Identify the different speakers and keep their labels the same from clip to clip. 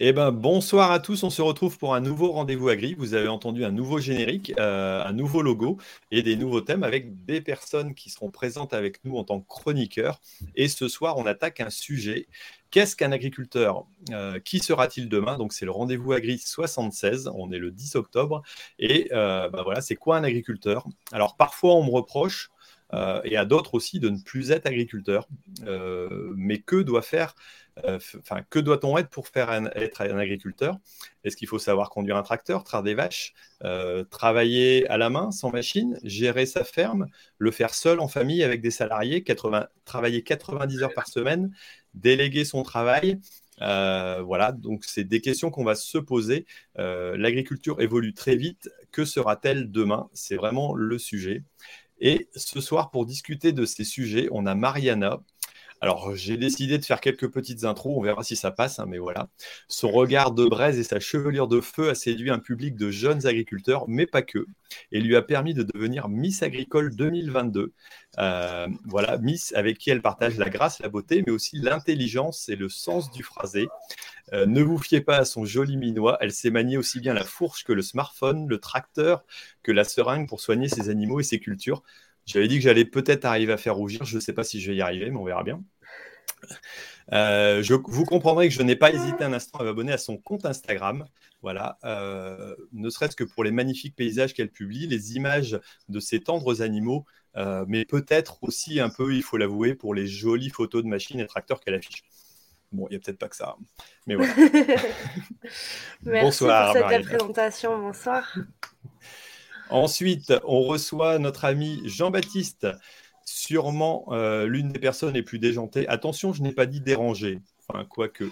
Speaker 1: Eh ben, bonsoir à tous, on se retrouve pour un nouveau rendez-vous agri. Vous avez entendu un nouveau générique, euh, un nouveau logo et des nouveaux thèmes avec des personnes qui seront présentes avec nous en tant que chroniqueurs. Et ce soir, on attaque un sujet. Qu'est-ce qu'un agriculteur euh, Qui sera-t-il demain? Donc, c'est le rendez-vous agri 76. On est le 10 octobre. Et euh, ben voilà, c'est quoi un agriculteur? Alors, parfois, on me reproche et à d'autres aussi de ne plus être agriculteur. mais que doit faire enfin, que doit-on être pour faire être un agriculteur? Est-ce qu'il faut savoir conduire un tracteur, traire des vaches, euh, travailler à la main, sans machine, gérer sa ferme, le faire seul en famille avec des salariés, travailler 90 heures par semaine, déléguer son travail? Euh, voilà, donc c'est des questions qu'on va se poser. L'agriculture évolue très vite. Que sera-t-elle demain? C'est vraiment le sujet. Et ce soir, pour discuter de ces sujets, on a Mariana, alors, j'ai décidé de faire quelques petites intros, on verra si ça passe, hein, mais voilà. Son regard de braise et sa chevelure de feu a séduit un public de jeunes agriculteurs, mais pas que, et lui a permis de devenir Miss Agricole 2022. Euh, voilà, Miss avec qui elle partage la grâce, la beauté, mais aussi l'intelligence et le sens du phrasé. Euh, ne vous fiez pas à son joli minois, elle sait manier aussi bien la fourche que le smartphone, le tracteur, que la seringue pour soigner ses animaux et ses cultures. J'avais dit que j'allais peut-être arriver à faire rougir. Je ne sais pas si je vais y arriver, mais on verra bien. Euh, je, vous comprendrez que je n'ai pas hésité un instant à m'abonner à son compte Instagram. Voilà, euh, ne serait-ce que pour les magnifiques paysages qu'elle publie, les images de ces tendres animaux, euh, mais peut-être aussi un peu, il faut l'avouer, pour les jolies photos de machines et tracteurs qu'elle affiche. Bon, il n'y a peut-être pas que ça, mais voilà.
Speaker 2: Merci bonsoir, pour cette présentation. Bonsoir.
Speaker 1: Ensuite, on reçoit notre ami Jean-Baptiste, sûrement euh, l'une des personnes les plus déjantées. Attention, je n'ai pas dit dérangé, enfin, quoique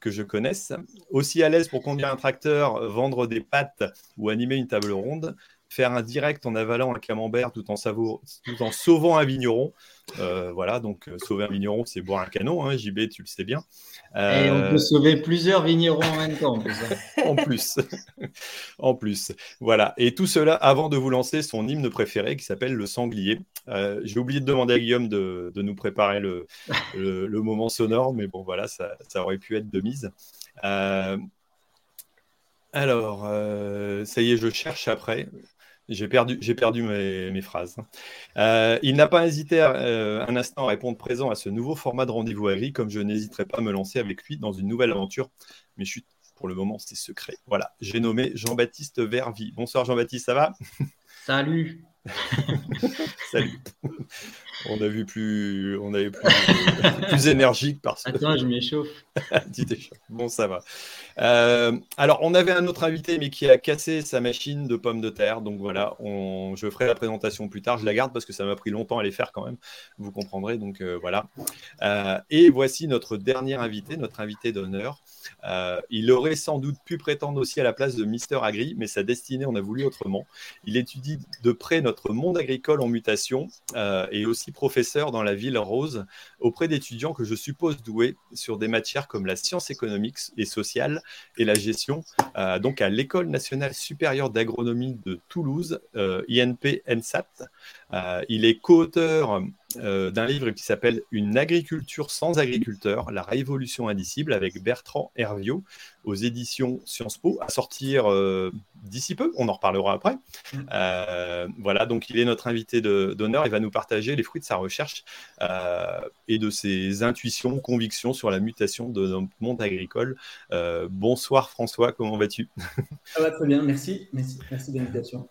Speaker 1: que je connaisse. Aussi à l'aise pour conduire un tracteur, vendre des pâtes ou animer une table ronde, faire un direct en avalant un camembert tout en sauvant un vigneron. Euh, voilà, donc euh, sauver un vigneron, c'est boire un canon, hein, JB, tu le sais bien.
Speaker 3: Et on peut sauver plusieurs vignerons en même temps.
Speaker 1: en plus, en plus, voilà. Et tout cela avant de vous lancer son hymne préféré qui s'appelle le sanglier. Euh, j'ai oublié de demander à Guillaume de, nous préparer le, moment sonore, mais bon, voilà, ça, aurait pu être de mise. alors, ça y est, je cherche après. J'ai perdu, mes, phrases. Euh, il n'a pas hésité euh, un instant à répondre présent à ce nouveau format de rendez-vous agri, comme je n'hésiterai pas à me lancer avec lui dans une nouvelle aventure. Mais chut, pour le moment, c'est secret. Voilà, j'ai nommé Jean-Baptiste Vervi. Bonsoir Jean-Baptiste, ça va?
Speaker 3: Salut.
Speaker 1: Salut. On a vu plus, on avait plus, plus énergique parce
Speaker 3: que. Attends, je m'échauffe.
Speaker 1: bon, ça va. Euh, alors, on avait un autre invité, mais qui a cassé sa machine de pommes de terre. Donc voilà, on... je ferai la présentation plus tard. Je la garde parce que ça m'a pris longtemps à les faire quand même. Vous comprendrez. Donc euh, voilà. Euh, et voici notre dernier invité, notre invité d'honneur. Il aurait sans doute pu prétendre aussi à la place de Mister Agri, mais sa destinée en a voulu autrement. Il étudie de près notre monde agricole en mutation et aussi professeur dans la ville rose auprès d'étudiants que je suppose doués sur des matières comme la science économique et sociale et la gestion, euh, donc à l'École nationale supérieure d'agronomie de Toulouse, euh, INP NSAT. Euh, il est co-auteur euh, d'un livre qui s'appelle Une agriculture sans agriculteurs, la révolution indicible avec Bertrand Herviot aux éditions Sciences Po, à sortir euh, d'ici peu, on en reparlera après. Mm. voilà, donc il est notre invité d'honneur, il va nous partager les fruits de sa recherche et de ses intuitions, convictions sur la mutation de notre monde agricole. bonsoir François, comment vas-tu?
Speaker 4: Ça va très bien, merci, merci, merci de l'invitation.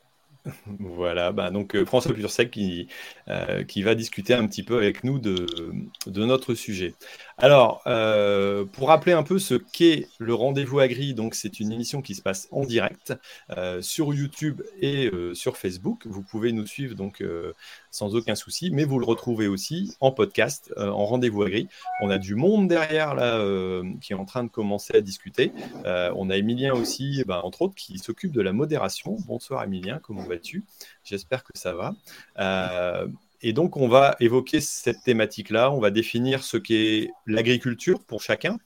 Speaker 1: Voilà, bah donc euh, François Pursec qui, euh, qui va discuter un petit peu avec nous de notre sujet. Alors, euh, pour rappeler un peu ce qu'est le rendez-vous agri, donc c'est une émission qui se passe en direct euh, sur YouTube et euh, sur Facebook. Vous pouvez nous suivre donc sans aucun souci, mais vous le retrouvez aussi en podcast, en rendez-vous agri. On a du monde derrière là qui est en train de commencer à discuter. on a Emilien aussi, bah, entre autres, qui s'occupe de la modération. Bonsoir Emilien, comment vas-tu? J'espère que ça va. Et donc, on va évoquer cette thématique-là. On va définir ce qu'est l'agriculture pour chacun.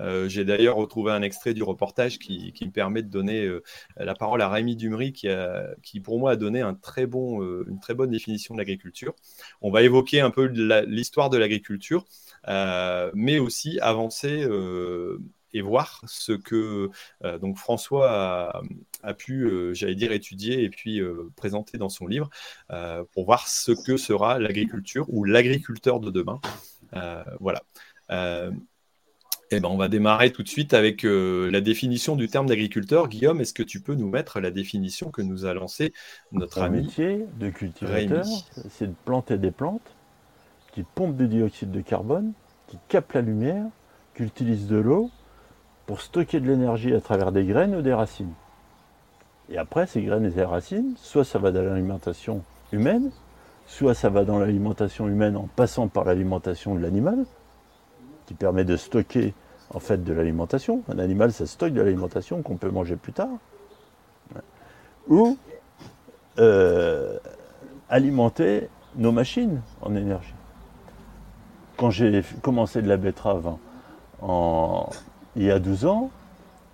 Speaker 1: Euh, j'ai d'ailleurs retrouvé un extrait du reportage qui, me permet de donner euh, la parole à Rémi Dumery, qui, pour moi a donné euh, une très bonne définition de l'agriculture. On va évoquer un peu l'histoire de l'agriculture, mais aussi avancer et voir ce que donc François a, pu, j'allais dire, étudier et puis présenter dans son livre pour voir ce que sera l'agriculture ou l'agriculteur de demain. voilà. Eh ben, on va démarrer tout de suite avec la définition du terme d'agriculteur. Guillaume, est-ce que tu peux nous mettre la définition que nous a lancée notre ami
Speaker 5: métier de cultivateur, c'est de planter des plantes qui pompent du dioxyde de carbone, qui captent la lumière, qui utilisent de l'eau pour stocker de l'énergie à travers des graines ou des racines. Et après, ces graines et ces racines, soit ça va dans l'alimentation humaine, soit ça va dans l'alimentation humaine en passant par l'alimentation de l'animal, qui permet de stocker en fait de l'alimentation. Un animal, ça stocke de l'alimentation qu'on peut manger plus tard. Ou euh, alimenter nos machines en énergie. Quand j'ai commencé de la betterave en, il y a 12 ans,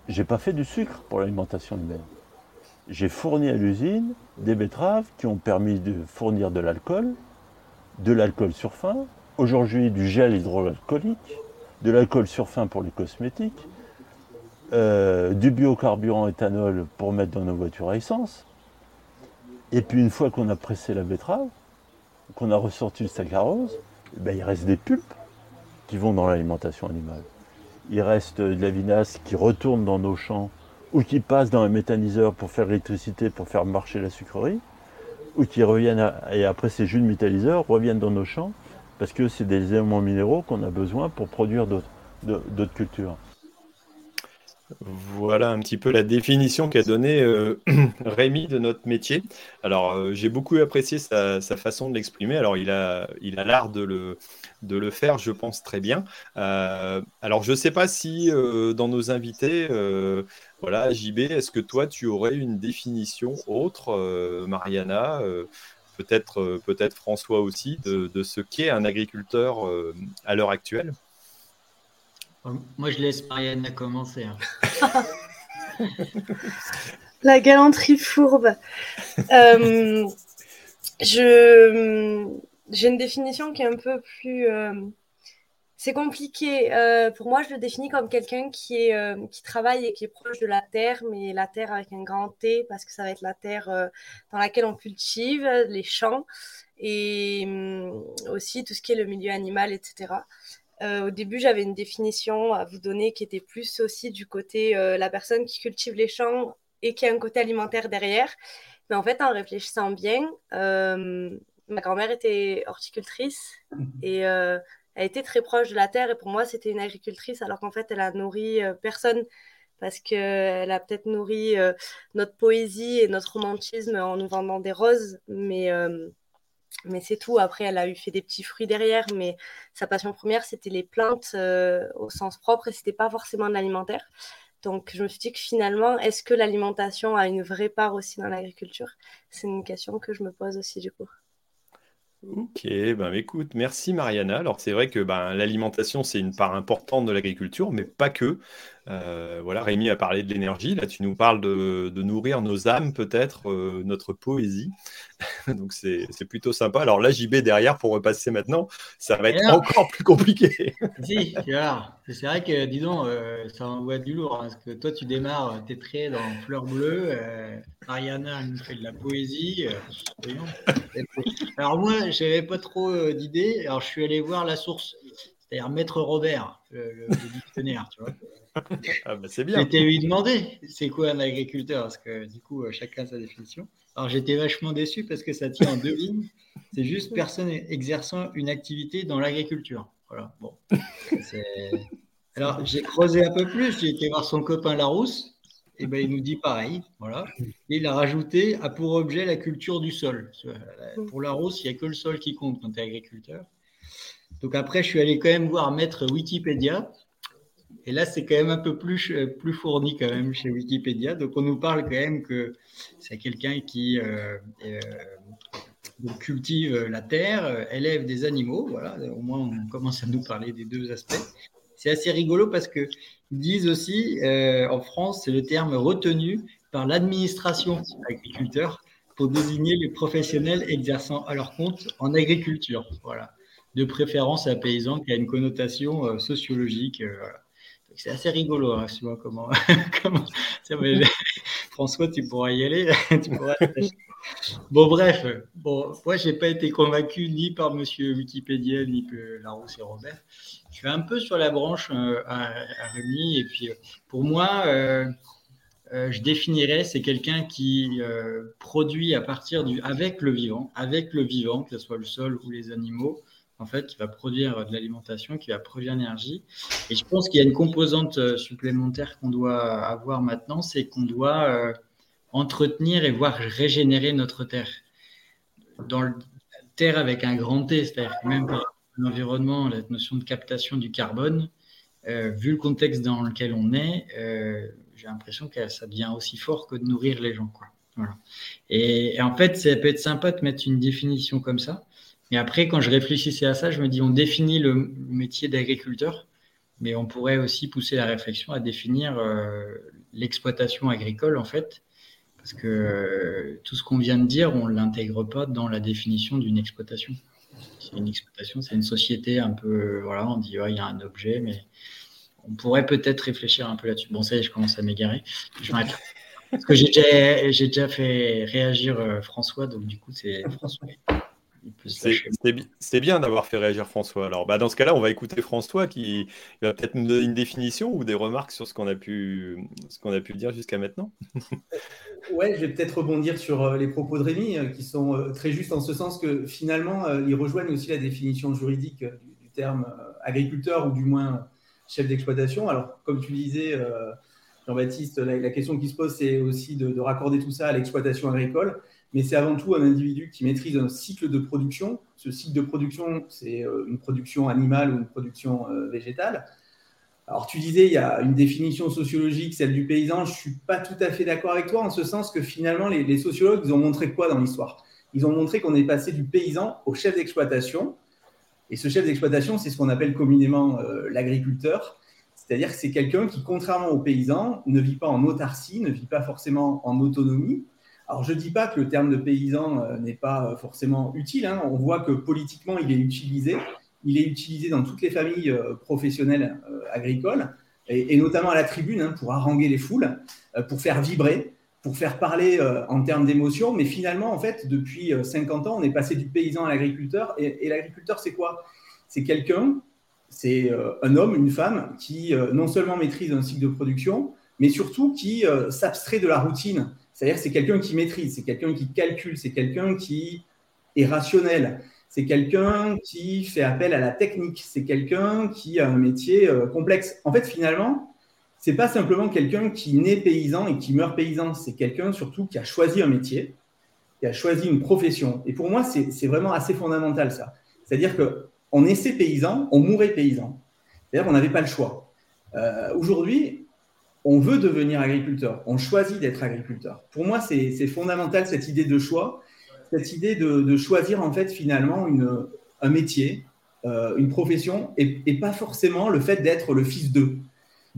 Speaker 5: j'ai pas fait du sucre pour l'alimentation humaine. J'ai fourni à l'usine des betteraves qui ont permis de fournir de l'alcool, de l'alcool sur fin, aujourd'hui du gel hydroalcoolique, de l'alcool sur fin pour les cosmétiques, euh, du biocarburant éthanol pour mettre dans nos voitures à essence. Et puis une fois qu'on a pressé la betterave, qu'on a ressorti le saccharose, eh ben, il reste des pulpes qui vont dans l'alimentation animale. Il reste de la vinasse qui retourne dans nos champs ou qui passe dans un méthaniseur pour faire l'électricité, pour faire marcher la sucrerie, ou qui reviennent, et après ces jus de méthaniseur reviennent dans nos champs parce que c'est des éléments minéraux qu'on a besoin pour produire d'autres cultures.
Speaker 1: Voilà un petit peu la définition qu'a donnée euh, Rémi de notre métier. Alors, euh, j'ai beaucoup apprécié sa, façon de l'exprimer. Alors, il a l'art de le, faire, je pense, très bien. Euh, alors, je ne sais pas si dans nos invités, voilà, JB, est-ce que toi, tu aurais une définition autre, Mariana peut-être peut-être François aussi, de ce qu'est un agriculteur à l'heure actuelle?
Speaker 3: Moi, je laisse Marianne commencer. Hein.
Speaker 2: La galanterie fourbe. Euh, je, j'ai une définition qui est un peu plus. Euh, c'est compliqué. Euh, pour moi, je le définis comme quelqu'un qui, est, qui travaille et qui est proche de la terre, mais la terre avec un grand T, parce que ça va être la terre dans laquelle on cultive, les champs, et hum, aussi tout ce qui est le milieu animal, etc. Euh, au début, j'avais une définition à vous donner qui était plus aussi du côté euh, la personne qui cultive les champs et qui a un côté alimentaire derrière. Mais en fait, en réfléchissant bien, euh, ma grand-mère était horticultrice et elle était très proche de la terre. Et pour moi, c'était une agricultrice, alors qu'en fait, elle a nourri personne parce qu'elle a peut-être nourri notre poésie et notre romantisme en nous vendant des roses. Mais mais c'est tout. Après, elle a eu fait des petits fruits derrière, mais sa passion première, c'était les plantes euh, au sens propre et c'était pas forcément de l'alimentaire. Donc, je me suis dit que finalement, est-ce que l'alimentation a une vraie part aussi dans l'agriculture? C'est une question que je me pose aussi du coup.
Speaker 1: Ok, ben écoute, merci Mariana. Alors c'est vrai que ben, l'alimentation c'est une part importante de l'agriculture, mais pas que. Euh, voilà, Rémi a parlé de l'énergie. Là, tu nous parles de, nourrir nos âmes, peut-être, euh, notre poésie. Donc, c'est plutôt sympa. Alors là, JB derrière pour repasser maintenant, ça va être encore plus compliqué.
Speaker 3: si, c'est vrai que, disons, euh, ça envoie du lourd. Hein, parce que toi, tu démarres tes traits dans Fleur Bleue. Mariana nous fait de la poésie. Alors, moi, je n'avais pas trop d'idées. Alors, je suis allé voir la source c'est-à-dire Maître Robert, le, dictionnaire, tu vois.
Speaker 1: Ah bah c'est bien.
Speaker 3: J'étais lui demander c'est quoi un agriculteur, parce que du coup, euh, chacun sa définition. Alors j'étais vachement déçu parce que ça tient en deux lignes. C'est juste personne exerçant une activité dans l'agriculture. Voilà, bon. Alors j'ai creusé un peu plus, j'ai été voir son copain Larousse, et ben il nous dit pareil, voilà. Et il a rajouté a pour objet la culture du sol. Pour Larousse, il n'y a que le sol qui compte quand tu es agriculteur. Donc après, je suis allé quand même voir mettre Wikipédia. Et là, c'est quand même un peu plus, plus fourni quand même chez Wikipédia. Donc on nous parle quand même que c'est quelqu'un qui euh, euh, cultive la terre, élève des animaux. Voilà, au moins on commence à nous parler des deux aspects. C'est assez rigolo parce qu'ils disent aussi, euh, en France, c'est le terme retenu par l'administration agriculteur pour désigner les professionnels exerçant à leur compte en agriculture. Voilà de préférence à paysan qui a une connotation euh, sociologique. Euh, C'est assez rigolo, hein, vois comment. comment... François, tu pourras y aller. bon, bref, bon, moi, je n'ai pas été convaincu ni par monsieur Wikipédia, ni par Larousse et Robert. Je suis un peu sur la branche euh, à, à, Rémi. Et puis, euh, pour moi, euh, je définirais, c'est quelqu'un qui produit à partir du, avec le vivant, avec le vivant, que ce soit le sol ou les animaux, en fait, qui va produire de l'alimentation, qui va produire l'énergie. Et je pense qu'il y a une composante euh, supplémentaire qu'on doit avoir maintenant, c'est qu'on doit euh, entretenir et voir régénérer notre terre. Dans le terre avec un grand T, c'est-à-dire même par l'environnement, la notion de captation du carbone, euh, vu le contexte dans lequel on est, j'ai l'impression que ça devient aussi fort que de nourrir les gens. Et, en fait, ça peut être sympa de mettre une définition comme ça. Et après, quand je réfléchissais à ça, je me dis, on définit le métier d'agriculteur, mais on pourrait aussi pousser la réflexion à définir euh, l'exploitation agricole, en fait, parce que euh, tout ce qu'on vient de dire, on ne l'intègre pas dans la définition d'une exploitation. Une exploitation, c'est une société un peu, voilà, on dit, il y a un objet, mais on pourrait peut-être réfléchir un peu là-dessus. Bon, ça y est, je commence à m'égarer. Parce que j'ai déjà, déjà, fait réagir euh, François, donc du coup, c'est François.
Speaker 1: C'est bien d'avoir fait réagir François. Alors, bah, dans ce cas-là, on va écouter François qui va peut-être nous donner une définition ou des remarques sur ce qu'on a pu, ce qu'on a pu dire jusqu'à maintenant.
Speaker 4: ouais, je vais peut-être rebondir sur euh, les propos de Rémi euh, qui sont euh, très justes en ce sens que finalement, ils rejoignent aussi la définition juridique du, terme agriculteur ou du moins chef d'exploitation. Alors, comme tu disais, Jean-Baptiste, la, question qui se pose, c'est aussi de raccorder tout ça à l'exploitation agricole mais c'est avant tout un individu qui maîtrise un cycle de production. Ce cycle de production, c'est euh, une production animale ou une production euh, végétale. Alors tu disais, il y a une définition sociologique, celle du paysan. Je ne suis pas tout à fait d'accord avec toi en ce sens que finalement, les, sociologues, ils ont montré quoi dans l'histoire? Ils ont montré qu'on est passé du paysan au chef d'exploitation. Et ce chef d'exploitation, c'est ce qu'on appelle communément euh, l'agriculteur. C'est-à-dire que c'est quelqu'un qui, contrairement au paysan, ne vit pas en autarcie, ne vit pas forcément en autonomie, alors, je ne dis pas que le terme de paysan euh, n'est pas euh, forcément utile. Hein. On voit que politiquement, il est utilisé. Il est utilisé dans toutes les familles euh, professionnelles agricoles, et, notamment à la tribune, hein, pour haranguer les foules, pour faire vibrer, pour faire parler en termes d'émotion. Mais finalement, en fait, depuis 50 ans, on est passé du paysan à l'agriculteur. Et, l'agriculteur, c'est quoi? C'est quelqu'un, c'est un homme, une femme, qui non seulement maîtrise un cycle de production, mais surtout qui s'abstrait de la routine c'est-à-dire c'est quelqu'un qui maîtrise, c'est quelqu'un qui calcule, c'est quelqu'un qui est rationnel, c'est quelqu'un qui fait appel à la technique, c'est quelqu'un qui a un métier euh, complexe. En fait, finalement, c'est pas simplement quelqu'un qui naît paysan et qui meurt paysan, c'est quelqu'un surtout qui a choisi un métier, qui a choisi une profession. Et pour moi, c'est vraiment assez fondamental ça. C'est-à-dire que on naissait paysan, on mourait paysan. C'est-à-dire qu'on n'avait pas le choix. Euh, aujourd'hui, on veut devenir agriculteur, on choisit d'être agriculteur. Pour moi, c'est fondamental cette idée de choix, cette idée de, choisir en fait finalement un métier, euh, une profession, et, pas forcément le fait d'être le fils d'eux.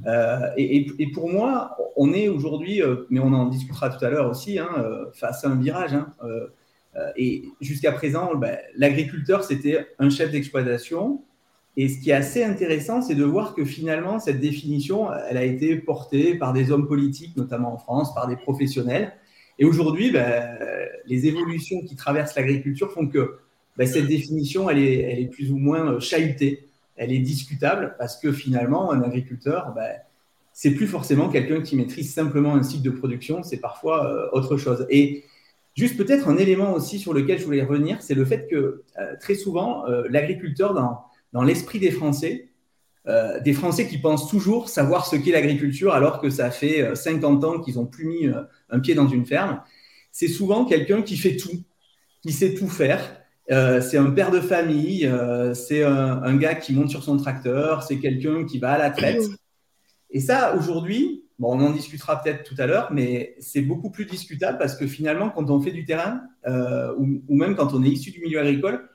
Speaker 4: Euh, et, pour moi, on est aujourd'hui, euh, mais on en discutera tout à l'heure aussi, hein, face à un virage. Hein, et jusqu'à présent, ben, l'agriculteur, c'était un chef d'exploitation et ce qui est assez intéressant, c'est de voir que finalement, cette définition, elle a été portée par des hommes politiques, notamment en France, par des professionnels. Et aujourd'hui, ben, les évolutions qui traversent l'agriculture font que ben, cette définition, elle est, plus ou moins chahutée, elle est discutable, parce que finalement, un agriculteur, ben, c'est plus forcément quelqu'un qui maîtrise simplement un cycle de production, c'est parfois euh, autre chose. Et juste peut-être un élément aussi sur lequel je voulais revenir, c'est le fait que euh, très souvent, euh, l'agriculteur, dans dans l'esprit des Français, euh, des Français qui pensent toujours savoir ce qu'est l'agriculture alors que ça fait 50 euh, ans qu'ils n'ont plus mis euh, un pied dans une ferme. C'est souvent quelqu'un qui fait tout, qui sait tout faire. c'est un père de famille, c'est un, gars qui monte sur son tracteur, c'est quelqu'un qui va à la traite. Et ça, aujourd'hui, bon, on en discutera peut-être tout à l'heure, mais c'est beaucoup plus discutable parce que finalement, quand on fait du terrain, ou, ou, même quand on est issu du milieu agricole,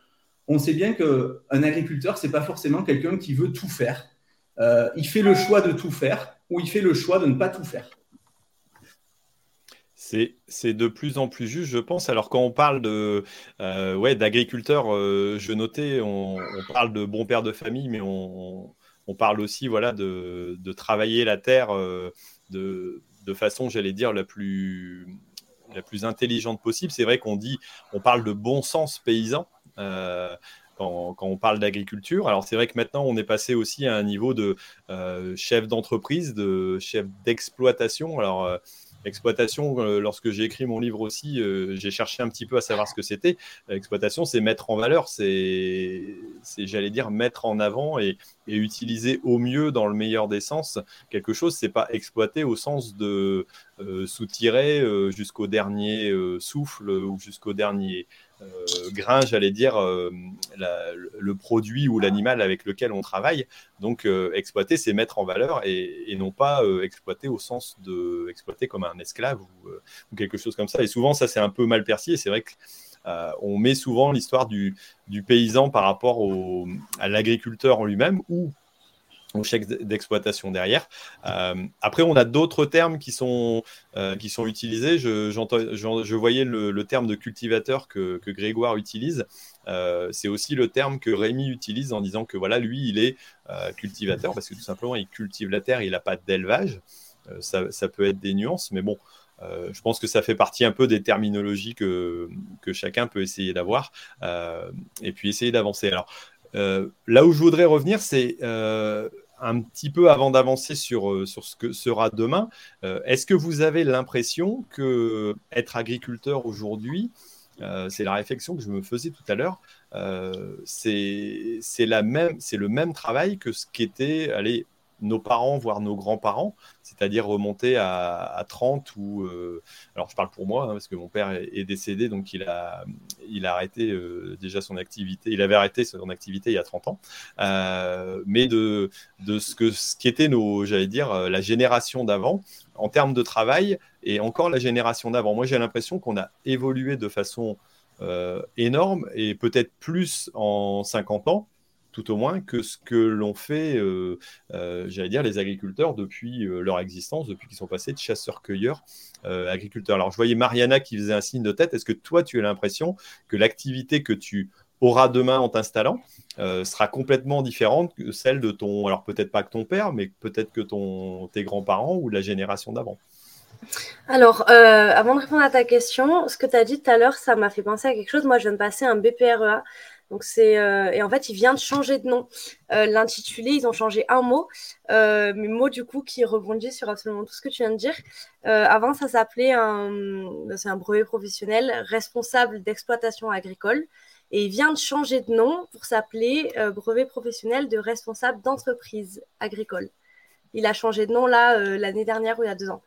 Speaker 4: on sait bien qu'un agriculteur, ce n'est pas forcément quelqu'un qui veut tout faire. Euh, il fait le choix de tout faire ou il fait le choix de ne pas tout faire.
Speaker 1: C'est de plus en plus juste, je pense. Alors, quand on parle de euh, d'agriculteurs, euh, je notais, on, parle de bon père de famille, mais on, parle aussi voilà, de, travailler la terre de, de façon, j'allais dire, la plus, la plus intelligente possible. C'est vrai qu'on dit, on parle de bon sens paysan. Euh, quand, on parle d'agriculture. Alors c'est vrai que maintenant on est passé aussi à un niveau de euh, chef d'entreprise, de chef d'exploitation. Alors euh, Exploitation, lorsque j'ai écrit mon livre aussi, j'ai cherché un petit peu à savoir ce que c'était. L'exploitation, c'est mettre en valeur, c'est, j'allais dire, mettre en avant et, utiliser au mieux, dans le meilleur des sens, quelque chose. C'est pas exploiter au sens de soutirer jusqu'au dernier souffle ou jusqu'au dernier grain, j'allais dire, euh, le produit ou l'animal avec lequel on travaille. Donc, euh, exploiter, c'est mettre en valeur et, non pas exploiter au sens de exploiter comme un esclave ou, quelque chose comme ça. Et souvent, ça, c'est un peu mal perçu. C'est vrai qu'on met souvent l'histoire du, paysan par rapport à l'agriculteur en lui-même ou au chèque d'exploitation derrière. Euh, après, on a d'autres termes qui sont, euh, qui sont utilisés. Je, voyais le, terme de cultivateur que, Grégoire utilise. Euh, c'est aussi le terme que Rémi utilise en disant que voilà, lui, il est cultivateur parce que tout simplement, il cultive la terre, il n'a pas d'élevage. Ça, ça, peut être des nuances, mais bon. je pense que ça fait partie un peu des terminologies que, que chacun peut essayer d'avoir et puis essayer d'avancer. Alors, là où je voudrais revenir, c'est euh, un petit peu avant d'avancer sur, euh, sur ce que sera demain. Est-ce que vous avez l'impression que être agriculteur aujourd'hui, c'est la réflexion que je me faisais tout à l'heure, c'est le même travail que ce qu'était, allez, nos parents, voire nos grands-parents, c'est-à-dire remonter à, 30 ou... Euh, alors je parle pour moi, hein, parce que mon père est, décédé, donc il a, il a arrêté euh, déjà son activité, il avait arrêté son activité il y a 30 ans, euh, mais de, de ce, que, ce nos, j'allais dire, la génération d'avant, en termes de travail, et encore la génération d'avant. Moi j'ai l'impression qu'on a évolué de façon énorme, et peut-être plus en 50 ans, tout au moins que ce que l'ont fait, euh, euh, j'allais dire, les agriculteurs depuis euh, leur existence, depuis qu'ils sont passés de chasseurs-cueilleurs agriculteurs. Alors, je voyais Mariana qui faisait un signe de tête. Est-ce que toi, tu as l'impression que l'activité que tu auras demain en t'installant sera complètement différente que celle de ton, alors peut-être pas que ton père, mais peut-être que ton, tes grands-parents ou la génération d'avant?
Speaker 2: Alors, avant de répondre à ta question, ce que tu as dit tout à l'heure, ça m'a fait penser à quelque chose. Moi, je viens de passer un BPREA donc c'est euh, et en fait il vient de changer de nom. Euh, l'intitulé, ils ont changé un mot, euh, mais mot du coup qui rebondit sur absolument tout ce que tu viens de dire. avant ça s'appelait un c'est un brevet professionnel responsable d'exploitation agricole et il vient de changer de nom pour s'appeler brevet professionnel de responsable d'entreprise agricole. Il a changé de nom là l'année dernière ou il y a deux ans.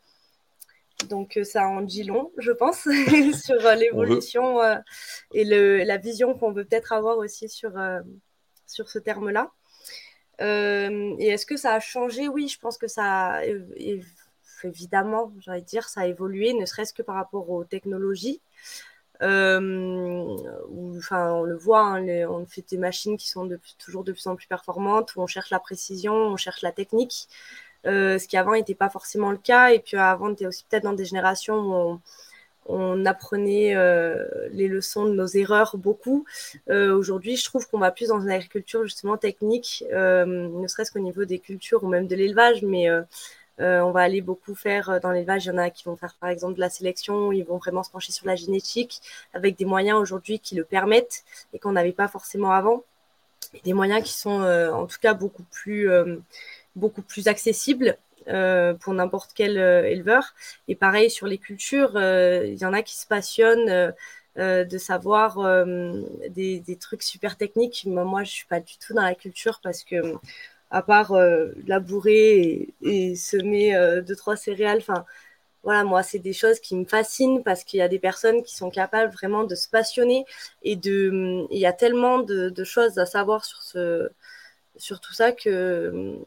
Speaker 2: Donc euh, ça en dit long, je pense, sur euh, l'évolution euh, et la vision qu'on veut peut-être avoir aussi sur, sur ce terme-là. et est-ce que ça a changé? Oui, je pense que ça a évidemment, j'allais dire, ça a évolué, ne serait-ce que par rapport aux technologies. enfin, on le voit, hein, on fait des machines qui sont toujours de plus en plus performantes, où on cherche la précision, on cherche la technique. Euh, ce qui avant n'était pas forcément le cas. Et puis avant, on était aussi peut-être dans des générations où on, apprenait euh, les leçons de nos erreurs beaucoup. Euh, aujourd'hui, je trouve qu'on va plus dans une agriculture justement technique, ne serait-ce qu'au niveau des cultures ou même de l'élevage, mais on va aller beaucoup faire dans l'élevage. Il y en a qui vont faire par exemple de la sélection, ils vont vraiment se pencher sur la génétique avec des moyens aujourd'hui qui le permettent et qu'on n'avait pas forcément avant. Des moyens qui sont en tout cas beaucoup plus beaucoup plus accessible euh, pour n'importe quel euh, éleveur. Et pareil sur les cultures, euh, il y en a qui se passionnent de savoir des, trucs super techniques. Moi, je suis pas du tout dans la culture parce que à part labourer et, semer deux trois céréales, enfin voilà, moi, c'est des choses qui me fascinent parce qu'il y a des personnes qui sont capables vraiment de se passionner et de, il y a tellement de, choses à savoir sur tout ça que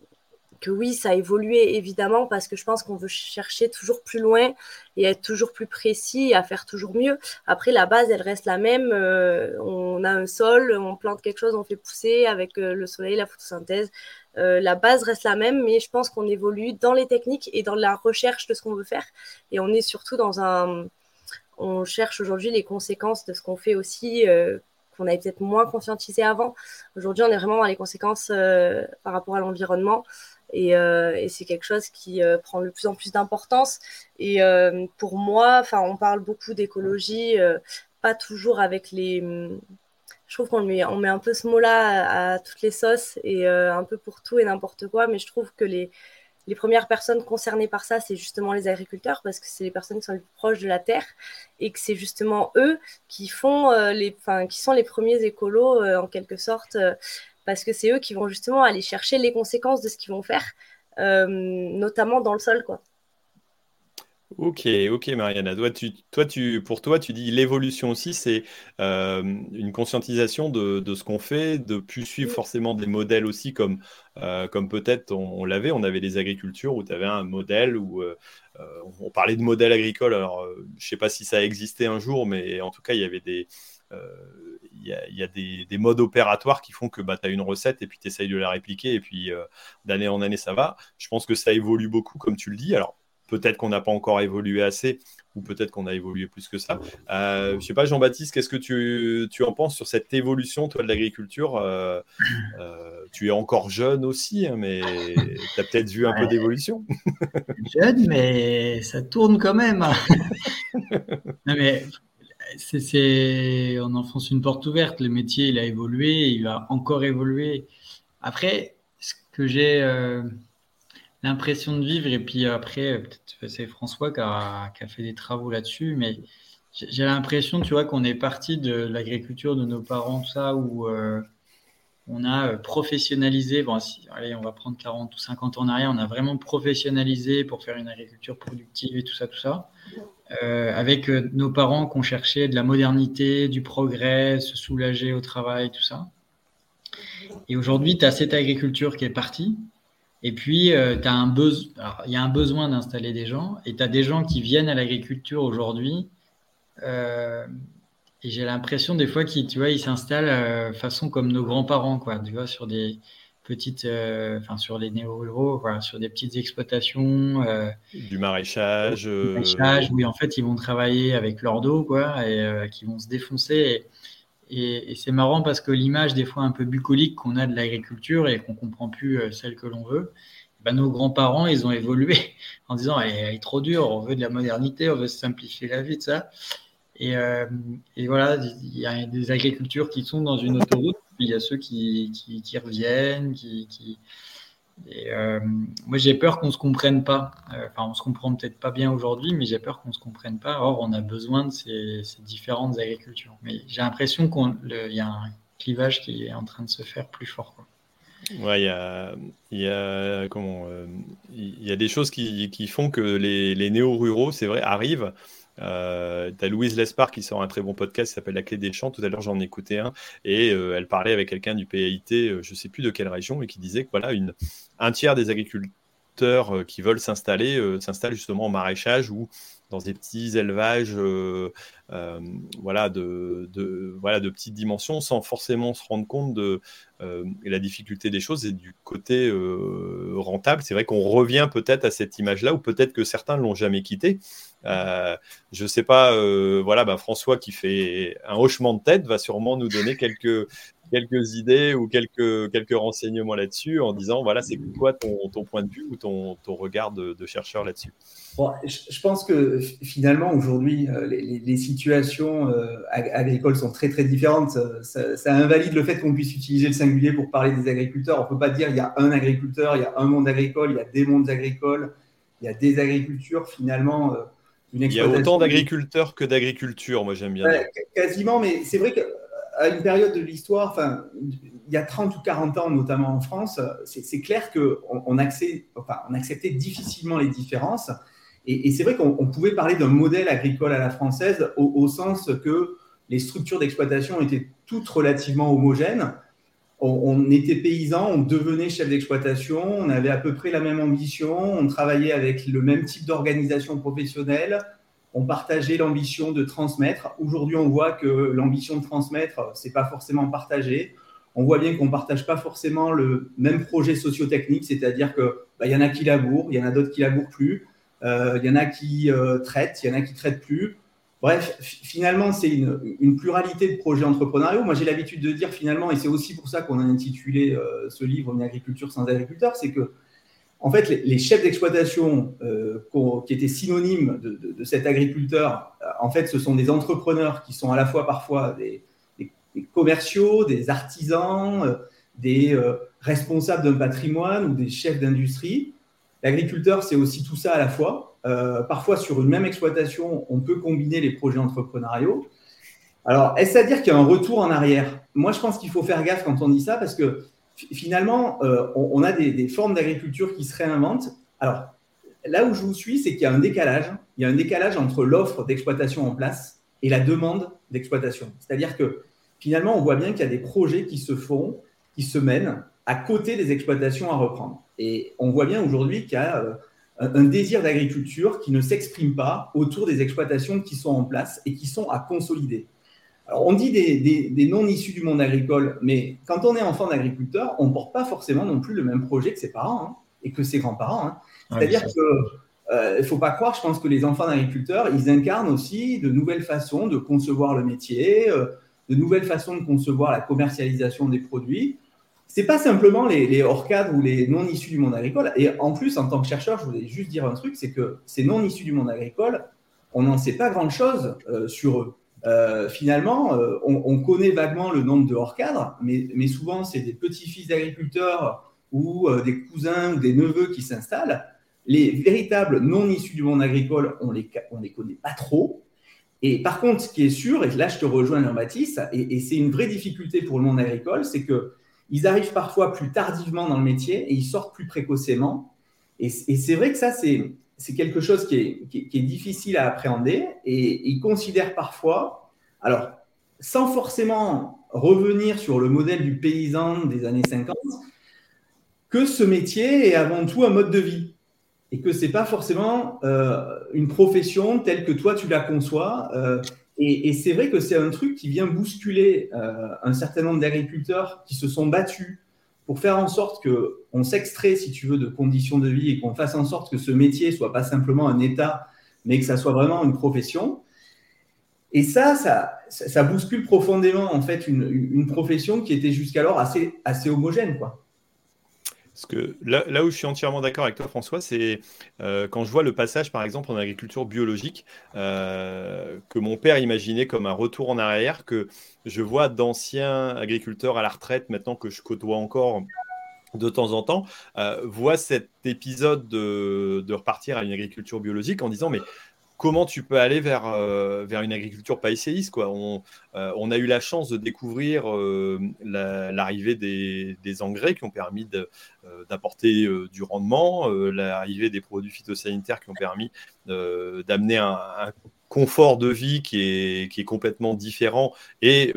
Speaker 2: que oui, ça a évolué évidemment parce que je pense qu'on veut chercher toujours plus loin et être toujours plus précis et à faire toujours mieux. Après, la base, elle reste la même. Euh, on a un sol, on plante quelque chose, on fait pousser avec euh, le soleil, la photosynthèse. Euh, la base reste la même, mais je pense qu'on évolue dans les techniques et dans la recherche de ce qu'on veut faire. Et on est surtout dans un... On cherche aujourd'hui les conséquences de ce qu'on fait aussi qu'on avait peut-être moins conscientisé avant. Aujourd'hui, on est vraiment dans les conséquences par rapport à l'environnement. Et, et c'est quelque chose qui prend de plus en plus d'importance. Et pour moi, enfin, on parle beaucoup d'écologie, pas toujours avec les je trouve qu'on met, on met un peu ce mot-là à, toutes les sauces et un peu pour tout et n'importe quoi, mais je trouve que les, les premières personnes concernées par ça, c'est justement les agriculteurs, parce que c'est les personnes qui sont les plus proches de la terre, et que c'est justement eux qui font euh, les, qui sont les premiers écolos euh, en quelque sorte, euh, parce que c'est eux qui vont justement aller chercher les conséquences de ce qu'ils vont faire, notamment dans le sol, quoi.
Speaker 1: Ok, ok, Mariana. Toi, tu, toi, tu, pour toi, tu dis l'évolution aussi, c'est euh, une conscientisation de, de ce qu'on fait, de plus suivre forcément des modèles aussi, comme, euh, comme peut-être on, l'avait. On avait des agricultures où tu avais un modèle où euh, on parlait de modèle agricole. Alors, je sais pas si ça a existé un jour, mais en tout cas, il y avait des. Il y a, y a des, des, modes opératoires qui font que bah, tu as une recette et puis tu essayes de la répliquer et puis d'année en année ça va. Je pense que ça évolue beaucoup comme tu le dis. Alors Peut-être qu'on n'a pas encore évolué assez, ou peut-être qu'on a évolué plus que ça. Euh, je ne sais pas, Jean-Baptiste, qu'est-ce que tu, tu, en penses sur cette évolution, toi, de l'agriculture euh, euh, Tu es encore jeune aussi, hein, mais tu as peut-être vu un peu d'évolution.
Speaker 3: jeune, mais ça tourne quand même. non, mais c'est, on enfonce une porte ouverte. Le métier, il a évolué, il va encore évoluer. Après, ce que j'ai l'impression de vivre. Et puis après, peut-être c'est François qui a, fait des travaux là-dessus, mais j'ai l'impression, tu vois, qu'on est parti de l'agriculture de nos parents, où euh, on a euh, professionnalisé. Bon, allez, on va prendre 40 ou 50 ans en arrière, on a vraiment professionnalisé pour faire une agriculture productive et tout ça, tout ça. Euh, avec nos parents qui ont cherché de la modernité, du progrès, se soulager au travail, tout ça. Et aujourd'hui, tu as cette agriculture qui est partie, et puis, euh, il y a un besoin d'installer des gens, et tu as des gens qui viennent à l'agriculture aujourd'hui. Euh, et j'ai l'impression des fois qu'ils tu vois, ils s'installent euh, façon comme nos grands-parents, quoi, tu vois, sur des petites, enfin, sur les néo-ruraux, sur des petites exploitations.
Speaker 1: du maraîchage.
Speaker 3: Du maraîchage, oui, en fait, ils vont travailler avec leur dos, quoi, et qui vont se défoncer. Et, c'est marrant parce que l'image des fois un peu bucolique qu'on a de l'agriculture et qu'on comprend plus euh, celle que l'on veut, ben, nos grands-parents, ils ont évolué en disant elle est trop dur, on veut de la modernité, on veut simplifier la vie, de ça. Et, euh, et, voilà, il y a des agricultures qui sont dans une autoroute, il y a ceux qui, reviennent, qui, euh, moi, j'ai peur qu'on se comprenne pas. Euh, enfin, on se comprend peut-être pas bien aujourd'hui, mais j'ai peur qu'on se comprenne pas. Or, on a besoin de ces, différentes agricultures. Mais j'ai l'impression qu'il y a un clivage qui est en train de se faire plus fort. Quoi.
Speaker 1: Ouais, il y a, euh, y a des choses qui, font que les néo-ruraux, c'est vrai, arrivent euh, tu as Louise Lespard qui sort un très bon podcast qui s'appelle La clé des champs. Tout à l'heure, j'en écoutais un. Et euh, elle parlait avec quelqu'un du PAIT, euh, je sais plus de quelle région, et qui disait que voilà, un tiers des agriculteurs euh, qui veulent s'installer s'installent justement en maraîchage ou dans des petits élevages voilà, de, voilà, de petites dimensions sans forcément se rendre compte de la difficulté des choses et du côté rentable. C'est vrai qu'on revient peut-être à cette image-là ou peut-être que certains l'ont jamais quitté. Euh, je sais pas, euh, voilà, bah, François qui fait un hochement de tête va sûrement nous donner quelques, quelques idées ou quelques, quelques renseignements là-dessus en disant, voilà, c'est quoi ton, ton, point de vue ou ton, ton regard de, chercheur là-dessus?
Speaker 4: Je, pense que finalement, aujourd'hui, euh, les, situations agricoles sont très, très différentes. Ça, ça invalide le fait qu'on puisse utiliser le singulier pour parler des agriculteurs. On ne peut pas dire il y a un agriculteur, il y a un monde agricole, il y a des mondes agricoles, il y a des agricultures. Finalement,
Speaker 1: il y a autant d'agriculteurs que d'agriculture, moi j'aime bien.
Speaker 4: quasiment, mais c'est vrai qu'à une période de l'histoire, enfin, il y a 30 ou 40 ans, notamment en France, c'est clair qu'on acceptait difficilement les différences. Et, c'est vrai qu'on pouvait parler d'un modèle agricole à la française au, sens que les structures d'exploitation étaient toutes relativement homogènes. On, était paysan, on devenait chef d'exploitation, on avait à peu près la même ambition, on travaillait avec le même type d'organisation professionnelle, on partageait l'ambition de transmettre. Aujourd'hui, on voit que l'ambition de transmettre, c'est pas forcément partagé. On voit bien qu'on partage pas forcément le même projet socio-technique, c'est-à-dire que bah, il y en a qui labourent, il y en a d'autres qui labourent plus, euh, il y en a qui euh, traitent, il y en a qui traitent plus. bref, finalement, c'est une, pluralité de projets entrepreneuriaux. Moi, j'ai l'habitude de dire finalement, et c'est aussi pour ça qu'on a intitulé ce livre Une agriculture sans agriculteurs, c'est que en fait, les, chefs d'exploitation qui étaient synonymes de, cet agriculteur, en fait, ce sont des entrepreneurs qui sont à la fois parfois des, commerciaux, des artisans, des responsables d'un patrimoine ou des chefs d'industrie. L'agriculteur, c'est aussi tout ça à la fois. Euh, parfois, sur une même exploitation, on peut combiner les projets entrepreneuriaux. Alors, est-ce à dire qu'il y a un retour en arrière? Moi, je pense qu'il faut faire gaffe quand on dit ça parce que finalement, euh, on, a des, formes d'agriculture qui se réinventent. Alors, là où je vous suis, c'est qu'il y a un décalage. Il y a un décalage entre l'offre d'exploitation en place et la demande d'exploitation. C'est-à-dire que finalement, on voit bien qu'il y a des projets qui se font, qui se mènent à côté des exploitations à reprendre. Et on voit bien aujourd'hui qu'il y a euh, un désir d'agriculture qui ne s'exprime pas autour des exploitations qui sont en place et qui sont à consolider. Alors, on dit des, non issus du monde agricole, mais quand on est enfant d'agriculteur, on ne porte pas forcément non plus le même projet que ses parents hein, et que ses grands-parents. Hein. C'est-à-dire qu'il ne faut pas croire, je pense que les enfants d'agriculteurs, ils incarnent aussi de nouvelles façons de concevoir le métier, euh, de nouvelles façons de concevoir la commercialisation des produits c'est pas simplement les, hors cadres ou les non issus du monde agricole. Et en plus, en tant que chercheur, je voulais juste dire un truc, c'est que ces non issus du monde agricole, on n'en sait pas grand-chose euh, sur eux. Euh, finalement, euh, on, connaît vaguement le nombre de hors cadres, mais, souvent c'est des petits-fils d'agriculteurs ou des cousins ou des neveux qui s'installent. Les véritables non issus du monde agricole, on les, on les connaît pas trop. Et par contre, ce qui est sûr, et là je te rejoins, Jean-Baptiste, et, c'est une vraie difficulté pour le monde agricole, c'est que ils arrivent parfois plus tardivement dans le métier et ils sortent plus précocement. Et, c'est vrai que ça, c'est quelque chose qui est, difficile à appréhender et ils considèrent parfois, alors sans forcément revenir sur le modèle du paysan des années 50, que ce métier est avant tout un mode de vie et que ce n'est pas forcément euh, une profession telle que toi tu la conçois. Euh, et, c'est vrai que c'est un truc qui vient bousculer euh, un certain nombre d'agriculteurs qui se sont battus pour faire en sorte qu'on s'extrait, si tu veux, de conditions de vie et qu'on fasse en sorte que ce métier soit pas simplement un état, mais que ça soit vraiment une profession. Et ça, ça, ça bouscule profondément en fait une, une profession qui était jusqu'alors assez, assez homogène, quoi.
Speaker 1: Parce que là, où je suis entièrement d'accord avec toi, François, c'est euh, quand je vois le passage, par exemple, en agriculture biologique, euh, que mon père imaginait comme un retour en arrière, que je vois d'anciens agriculteurs à la retraite, maintenant que je côtoie encore de temps en temps, euh, voient cet épisode de, de, repartir à une agriculture biologique en disant, mais comment tu peux aller vers, euh, une agriculture païséiste quoi. On, euh, on, a eu la chance de découvrir euh, l'arrivée des, engrais qui ont permis d'apporter du rendement, l'arrivée des produits phytosanitaires qui ont permis d'amener un, un, confort de vie qui est, qui est complètement différent et,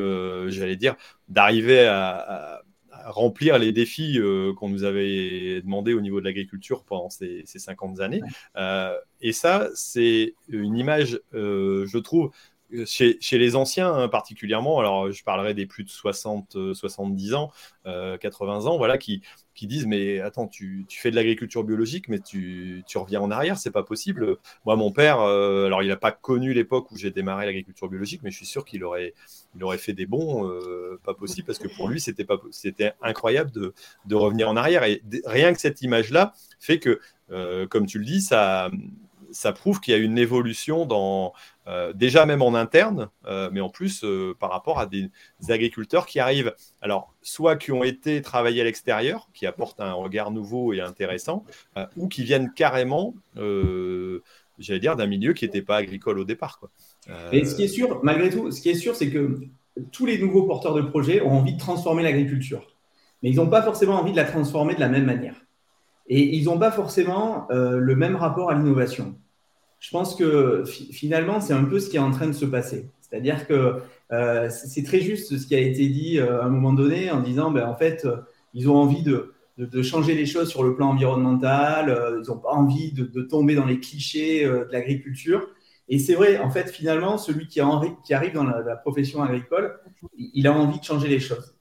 Speaker 1: j'allais dire, d'arriver à remplir les défis euh, qu'on nous avait demandé au niveau de l'agriculture pendant ces, ces 50 années. Euh, et ça, c'est une image, euh, je trouve, chez, les anciens hein, particulièrement, alors je parlerai des plus de 60, 70 ans, 80 ans, voilà, qui, disent mais attends, tu, tu fais de l'agriculture biologique, mais tu, reviens en arrière, c'est pas possible. Moi, mon père, euh, alors il n'a pas connu l'époque où j'ai démarré l'agriculture biologique, mais je suis sûr qu'il aurait, fait des bons, euh, pas possible, parce que pour lui, c'était incroyable de, revenir en arrière. Et rien que cette image-là fait que, euh, comme tu le dis, ça, ça prouve qu'il y a une évolution dans, euh, déjà même en interne, euh, mais en plus euh, par rapport à des, agriculteurs qui arrivent, alors soit qui ont été travaillés à l'extérieur, qui apportent un regard nouveau et intéressant, ou qui viennent carrément, j'allais dire, d'un milieu qui n'était pas agricole au départ. Quoi.
Speaker 4: Et ce qui est sûr, malgré tout, ce qui est sûr, c'est que tous les nouveaux porteurs de projets ont envie de transformer l'agriculture, mais ils n'ont pas forcément envie de la transformer de la même manière. Et ils n'ont pas forcément le même rapport à l'innovation je pense que finalement, c'est un peu ce qui est en train de se passer. C'est-à-dire que euh, c'est très juste ce qui a été dit euh, à un moment donné en disant, ben, en fait, euh, ils ont envie de, changer les choses sur le plan environnemental, ils n'ont pas envie de, tomber dans les clichés de l'agriculture. Et c'est vrai, en fait, finalement, celui qui, arrive dans la, profession agricole, il a envie de changer les choses.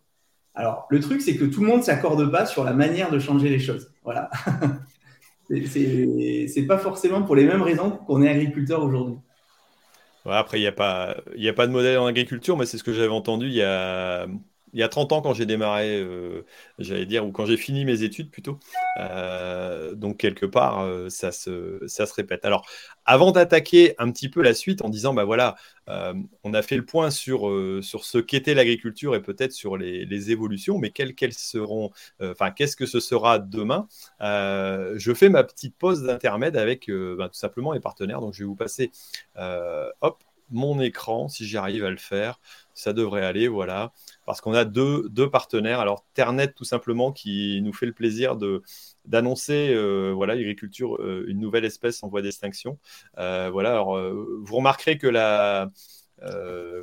Speaker 4: Alors, le truc, c'est que tout le monde ne s'accorde pas sur la manière de changer les choses. Voilà. c'est pas forcément pour les mêmes raisons qu'on est agriculteur aujourd'hui.
Speaker 1: après, il n'y a, a pas de modèle en agriculture, mais c'est ce que j'avais entendu il y a, il y a 30 ans quand j'ai démarré, euh, j'allais dire, ou quand j'ai fini mes études plutôt. Euh, donc quelque part, euh, ça, se, ça se répète. Alors, avant d'attaquer un petit peu la suite en disant, bah voilà, on a fait le point sur, sur ce qu'était l'agriculture et peut-être sur les, évolutions, mais quelles, quelles seront, enfin, qu'est-ce que ce sera demain Je fais ma petite pause d'intermède avec bah, tout simplement les partenaires. Donc je vais vous passer, hop, mon écran, si j'arrive à le faire, ça devrait aller, voilà parce qu'on a deux, deux, partenaires. Alors Ternet tout simplement qui nous fait le plaisir de d'annoncer euh, voilà l'agriculture euh, une nouvelle espèce en voie d'extinction. Euh, voilà, alors, vous remarquerez que la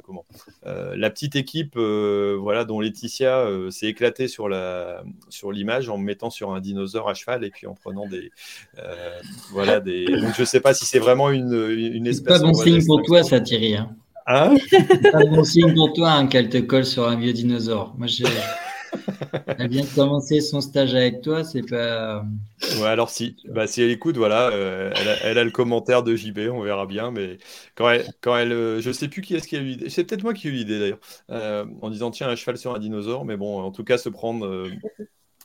Speaker 1: comment? La petite équipe voilà dont Laetitia s'est éclatée sur la sur l'image en me mettant sur un dinosaure à cheval et puis en prenant des voilà des donc je sais pas si c'est vraiment une, une espèce.
Speaker 3: Pas bon signe pour toi ça Thierry. Hein. Hein? C'est pas bon signe pour toi hein, qu'elle te colle sur un vieux dinosaure. Moi, j'ai. Elle vient de commencer son stage avec toi, c'est pas.
Speaker 1: Ouais, alors si, bah, si elle écoute, voilà, euh, elle, a, le commentaire de JB, on verra bien, mais quand elle, quand elle euh, je sais plus qui est-ce qui a eu l'idée, c'est peut-être moi qui ai eu l'idée d'ailleurs, euh, en disant tiens un cheval sur un dinosaure, mais bon, en tout cas se prendre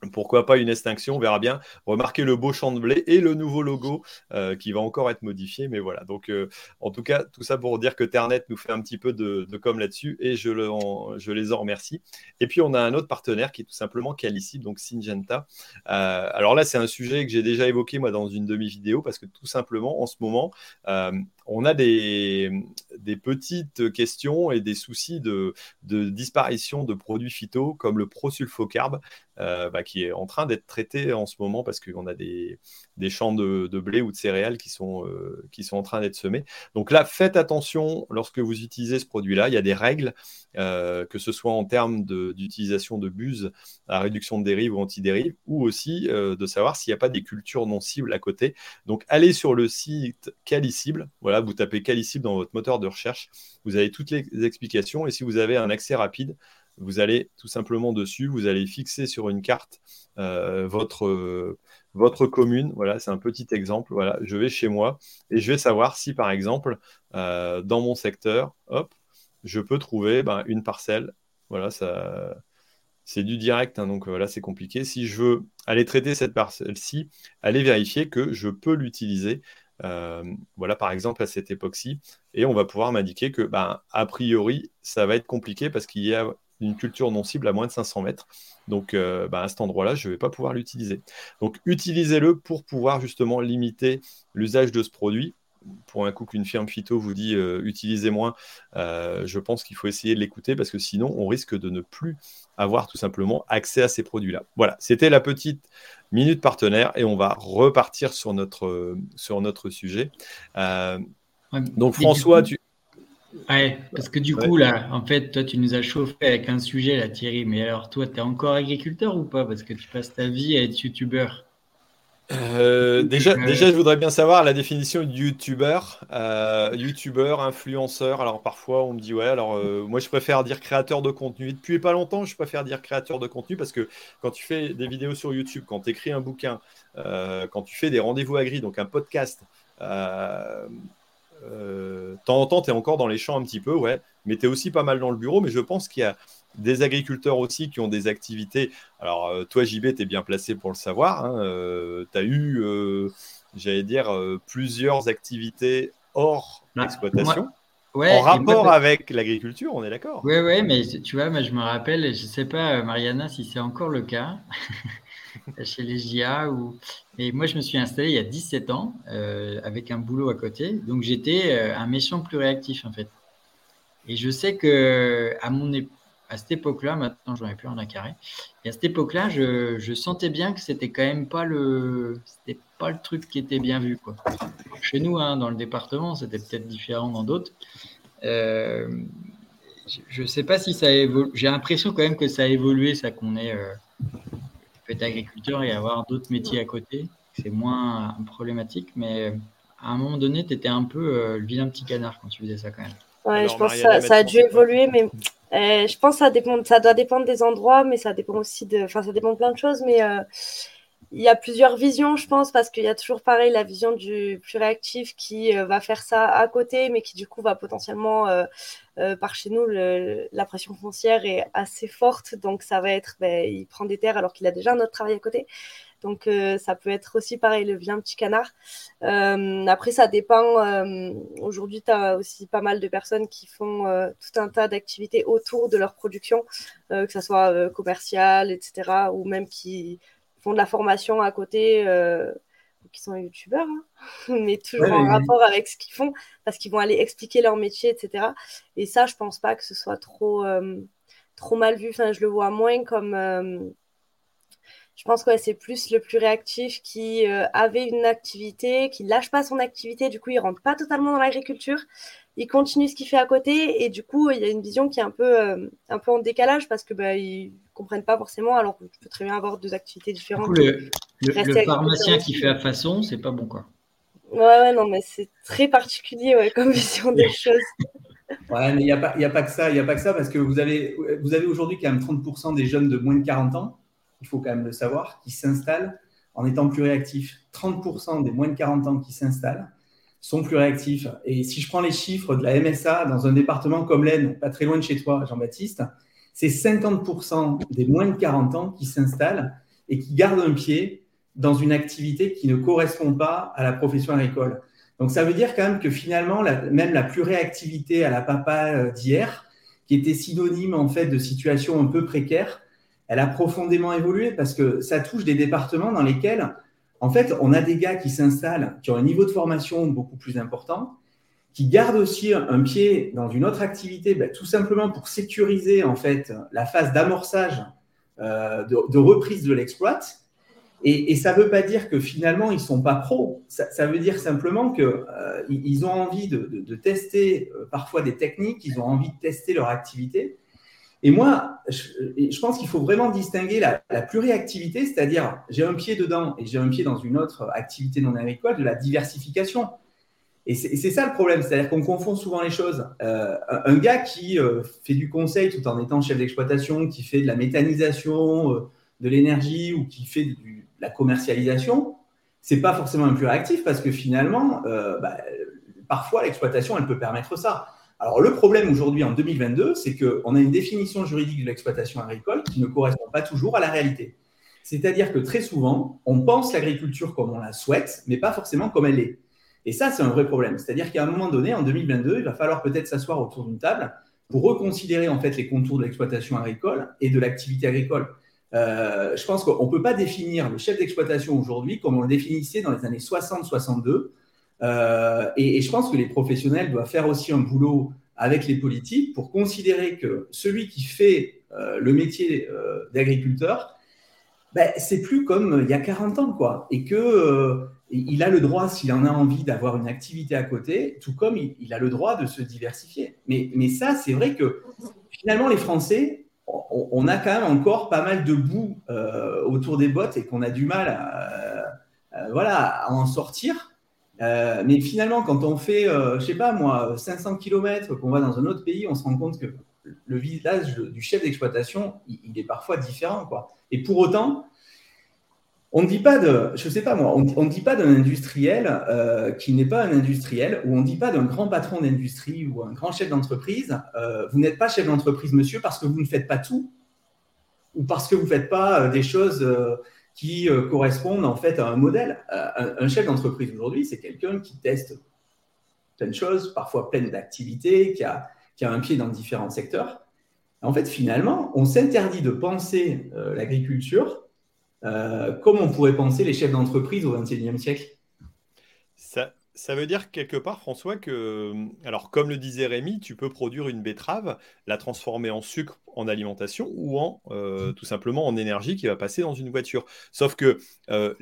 Speaker 1: pourquoi pas une extinction, on verra bien. Remarquez le beau champ de blé et le nouveau logo euh, qui va encore être modifié. Mais voilà, donc euh, en tout cas, tout ça pour dire que Ternet nous fait un petit peu de, com là-dessus et je, les en remercie. Et puis on a un autre partenaire qui est tout simplement Calicib, donc Syngenta. Euh, alors là, c'est un sujet que j'ai déjà évoqué moi dans une demi-vidéo parce que tout simplement en ce moment, on a des, petites questions et des soucis de, de, disparition de produits phyto comme le prosulfocarbe euh, bah, qui est en train d'être traité en ce moment parce qu'on a des, champs de, blé ou de céréales qui sont, euh, qui sont en train d'être semés. Donc là, faites attention lorsque vous utilisez ce produit-là. Il y a des règles, euh, que ce soit en termes d'utilisation de, buse à réduction de dérive ou anti-dérive, ou aussi de savoir s'il n'y a pas des cultures non cibles à côté. Donc allez sur le site Calicible. Voilà, vous tapez Calicible dans votre moteur de recherche. Vous avez toutes les explications et si vous avez un accès rapide, vous allez tout simplement dessus, vous allez fixer sur une carte euh, votre, votre commune. Voilà, c'est un petit exemple. Voilà, je vais chez moi et je vais savoir si, par exemple, euh, dans mon secteur, hop, je peux trouver ben, une parcelle. Voilà, ça, c'est du direct, hein, donc voilà, c'est compliqué. Si je veux aller traiter cette parcelle-ci, aller vérifier que je peux l'utiliser. Euh, voilà, par exemple, à cette époque-ci, et on va pouvoir m'indiquer que, ben, a priori, ça va être compliqué parce qu'il y a d'une culture non cible à moins de 500 mètres. Donc euh, bah, à cet endroit-là, je ne vais pas pouvoir l'utiliser. Donc utilisez-le pour pouvoir justement limiter l'usage de ce produit. Pour un coup qu'une firme phyto vous dit euh, utilisez moins, euh, je pense qu'il faut essayer de l'écouter parce que sinon on risque de ne plus avoir tout simplement accès à ces produits-là. Voilà, c'était la petite minute partenaire et on va repartir sur notre, sur notre sujet. donc François, tu,
Speaker 3: Ouais, parce que du coup, là, en fait, toi, tu nous as chauffé avec un sujet, là, Thierry. Mais alors, toi, tu es encore agriculteur ou pas? Parce que tu passes ta vie à être youtubeur.
Speaker 1: Euh, déjà, déjà, je voudrais bien savoir la définition de youtubeur. Euh, youtubeur, influenceur. Alors, parfois, on me dit, ouais, alors, euh, moi, je préfère dire créateur de contenu. Depuis pas longtemps, je préfère dire créateur de contenu parce que quand tu fais des vidéos sur YouTube, quand tu écris un bouquin, quand tu fais des rendez-vous agri, donc un podcast, euh, de temps en temps, tu es encore dans les champs un petit peu, ouais, mais tu es aussi pas mal dans le bureau. Mais je pense qu'il y a des agriculteurs aussi qui ont des activités. Alors, euh, toi, JB, tu es bien placé pour le savoir. Hein, euh, tu as eu, j'allais dire, plusieurs activités hors bah, exploitation. en rapport avec l'agriculture, on est d'accord
Speaker 3: Oui, oui, mais tu vois, moi, je me rappelle, je ne sais pas, Mariana, si c'est encore le cas. Chez les GIA. Ou... Et moi, je me suis installé il y a 17 ans euh, avec un boulot à côté. Donc, j'étais euh, un méchant plus réactif, en fait. Et je sais que à, mon à cette époque-là, maintenant, j'en ai plus en a carré. Et à cette époque-là, je... je, sentais bien que c'était quand même pas le, c'était pas le truc qui était bien vu, quoi. Chez nous, hein, dans le département, c'était peut-être différent dans d'autres. Euh, je ne sais pas si ça a évolué. J'ai l'impression quand même que ça a évolué, ça qu'on est être agriculteur et avoir d'autres métiers à côté. C'est moins problématique, mais à un moment donné, tu étais un peu euh, le vilain petit canard quand tu faisais ça quand même.
Speaker 2: Ouais, je pense que ça, a dû évoluer, mais euh, je pense que ça, dépend, ça doit dépendre des endroits, mais ça dépend aussi de. Enfin, ça dépend de plein de choses, mais. Euh, il y a plusieurs visions, je pense, parce qu'il y a toujours pareil la vision du plus réactif qui euh, va faire ça à côté, mais qui du coup va potentiellement, euh, euh, par chez nous, la pression foncière est assez forte, donc ça va être, ben, il prend des terres alors qu'il a déjà un autre travail à côté. Donc ça peut être aussi pareil, le vilain petit canard. après, ça dépend. Aujourd'hui, tu as aussi pas mal de personnes qui font tout un tas d'activités autour de leur production, que ce soit commerciale, etc., ou même qui font de la formation à côté, euh, qui sont youtubeurs, hein. mais toujours en rapport avec ce qu'ils font, parce qu'ils vont aller expliquer leur métier, etc. Et ça, je pense pas que ce soit trop, euh, trop mal vu. Enfin, je le vois moins comme. Euh, je pense que c'est plus le plus réactif qui avait une activité, qui lâche pas son activité, du coup, il rentre pas totalement dans l'agriculture, il continue ce qu'il fait à côté, et du coup, il y a une vision qui est un peu, un peu en décalage parce que bah, il comprennent pas forcément, alors que tu peux très bien avoir deux activités différentes.
Speaker 3: le, pharmacien qui fait la façon, c'est pas bon, quoi.
Speaker 2: Ouais, ouais, non, mais c'est très particulier ouais, comme vision des choses.
Speaker 4: Ouais, mais il n'y a, pas, a pas que ça, il n'y a pas que ça, parce que vous avez, vous avez aujourd'hui quand même 30% des jeunes de moins de 40 ans, il faut quand même le savoir, qui s'installent en étant plus réactifs. 30% des moins de 40 ans qui s'installent sont plus réactifs. Et si je prends les chiffres de la MSA dans un département comme l'Aisne, pas très loin de chez toi, Jean-Baptiste, c'est 50% des moins de 40 ans qui s'installent et qui gardent un pied dans une activité qui ne correspond pas à la profession agricole. Donc ça veut dire quand même que finalement, même la plus réactivité à la papa euh, d'hier, qui était synonyme en fait de situation un peu précaire, elle a profondément évolué parce que ça touche des départements dans lesquels, en fait, on a des gars qui s'installent, qui ont un niveau de formation beaucoup plus important, qui garde aussi un pied dans une autre activité, ben, tout simplement pour sécuriser en fait la phase d'amorçage, euh, de, reprise de l'exploit. Et, ça ne veut pas dire que finalement ils sont pas pros. Ça, veut dire simplement qu'ils euh, ont envie de, tester euh, parfois des techniques, ils ont envie de tester leur activité. Et moi, je, pense qu'il faut vraiment distinguer la, la pluriactivité, c'est-à-dire j'ai un pied dedans et j'ai un pied dans une autre activité non agricole, de la diversification. Et c'est ça le problème, c'est-à-dire qu'on confond souvent les choses. Euh, un gars qui euh, fait du conseil tout en étant chef d'exploitation, qui fait de la méthanisation, euh, de l'énergie ou qui fait de, la commercialisation, c'est pas forcément un plus réactif parce que finalement, bah, parfois l'exploitation, elle peut permettre ça. Alors le problème aujourd'hui en 2022, c'est qu'on a une définition juridique de l'exploitation agricole qui ne correspond pas toujours à la réalité. C'est-à-dire que très souvent, on pense l'agriculture comme on la souhaite, mais pas forcément comme elle est. Et ça, c'est un vrai problème. C'est-à-dire qu'à un moment donné, en 2022, il va falloir peut-être s'asseoir autour d'une table pour reconsidérer en fait les contours de l'exploitation agricole et de l'activité agricole. Euh, je pense qu'on ne peut pas définir le chef d'exploitation aujourd'hui comme on le définissait dans les années 60-62. Euh, et, je pense que les professionnels doivent faire aussi un boulot avec les politiques pour considérer que celui qui fait euh, le métier d'agriculteur, ben, c'est plus comme il y a 40 ans, quoi. Et que il a le droit, s'il en a envie, d'avoir une activité à côté, tout comme il, a le droit de se diversifier. Mais, ça, c'est vrai que finalement, les Français, on, a quand même encore pas mal de boue euh, autour des bottes et qu'on a du mal voilà, à en sortir. Euh, mais finalement, quand on fait, euh, je sais pas moi, 500 km, qu'on va dans un autre pays, on se rend compte que le visage du chef d'exploitation, il, est parfois différent. Quoi. Et pour autant, on ne dit pas de, je sais pas moi, on ne dit pas d'un industriel euh, qui n'est pas un industriel, ou on ne dit pas d'un grand patron d'industrie ou un grand chef d'entreprise, vous n'êtes pas chef d'entreprise, monsieur, parce que vous ne faites pas tout, ou parce que vous ne faites pas des choses qui correspondent en fait à un modèle. Un, chef d'entreprise aujourd'hui, c'est quelqu'un qui teste plein de choses, parfois plein d'activités, qui a, qui a un pied dans différents secteurs. En fait, finalement, on s'interdit de penser l'agriculture euh, comme on pourrait penser les chefs d'entreprise au XXIe siècle
Speaker 1: ça, veut dire quelque part, François, que, alors comme le disait Rémi, tu peux produire une betterave, la transformer en sucre en alimentation ou en euh, tout simplement en énergie qui va passer dans une voiture. Sauf que, euh,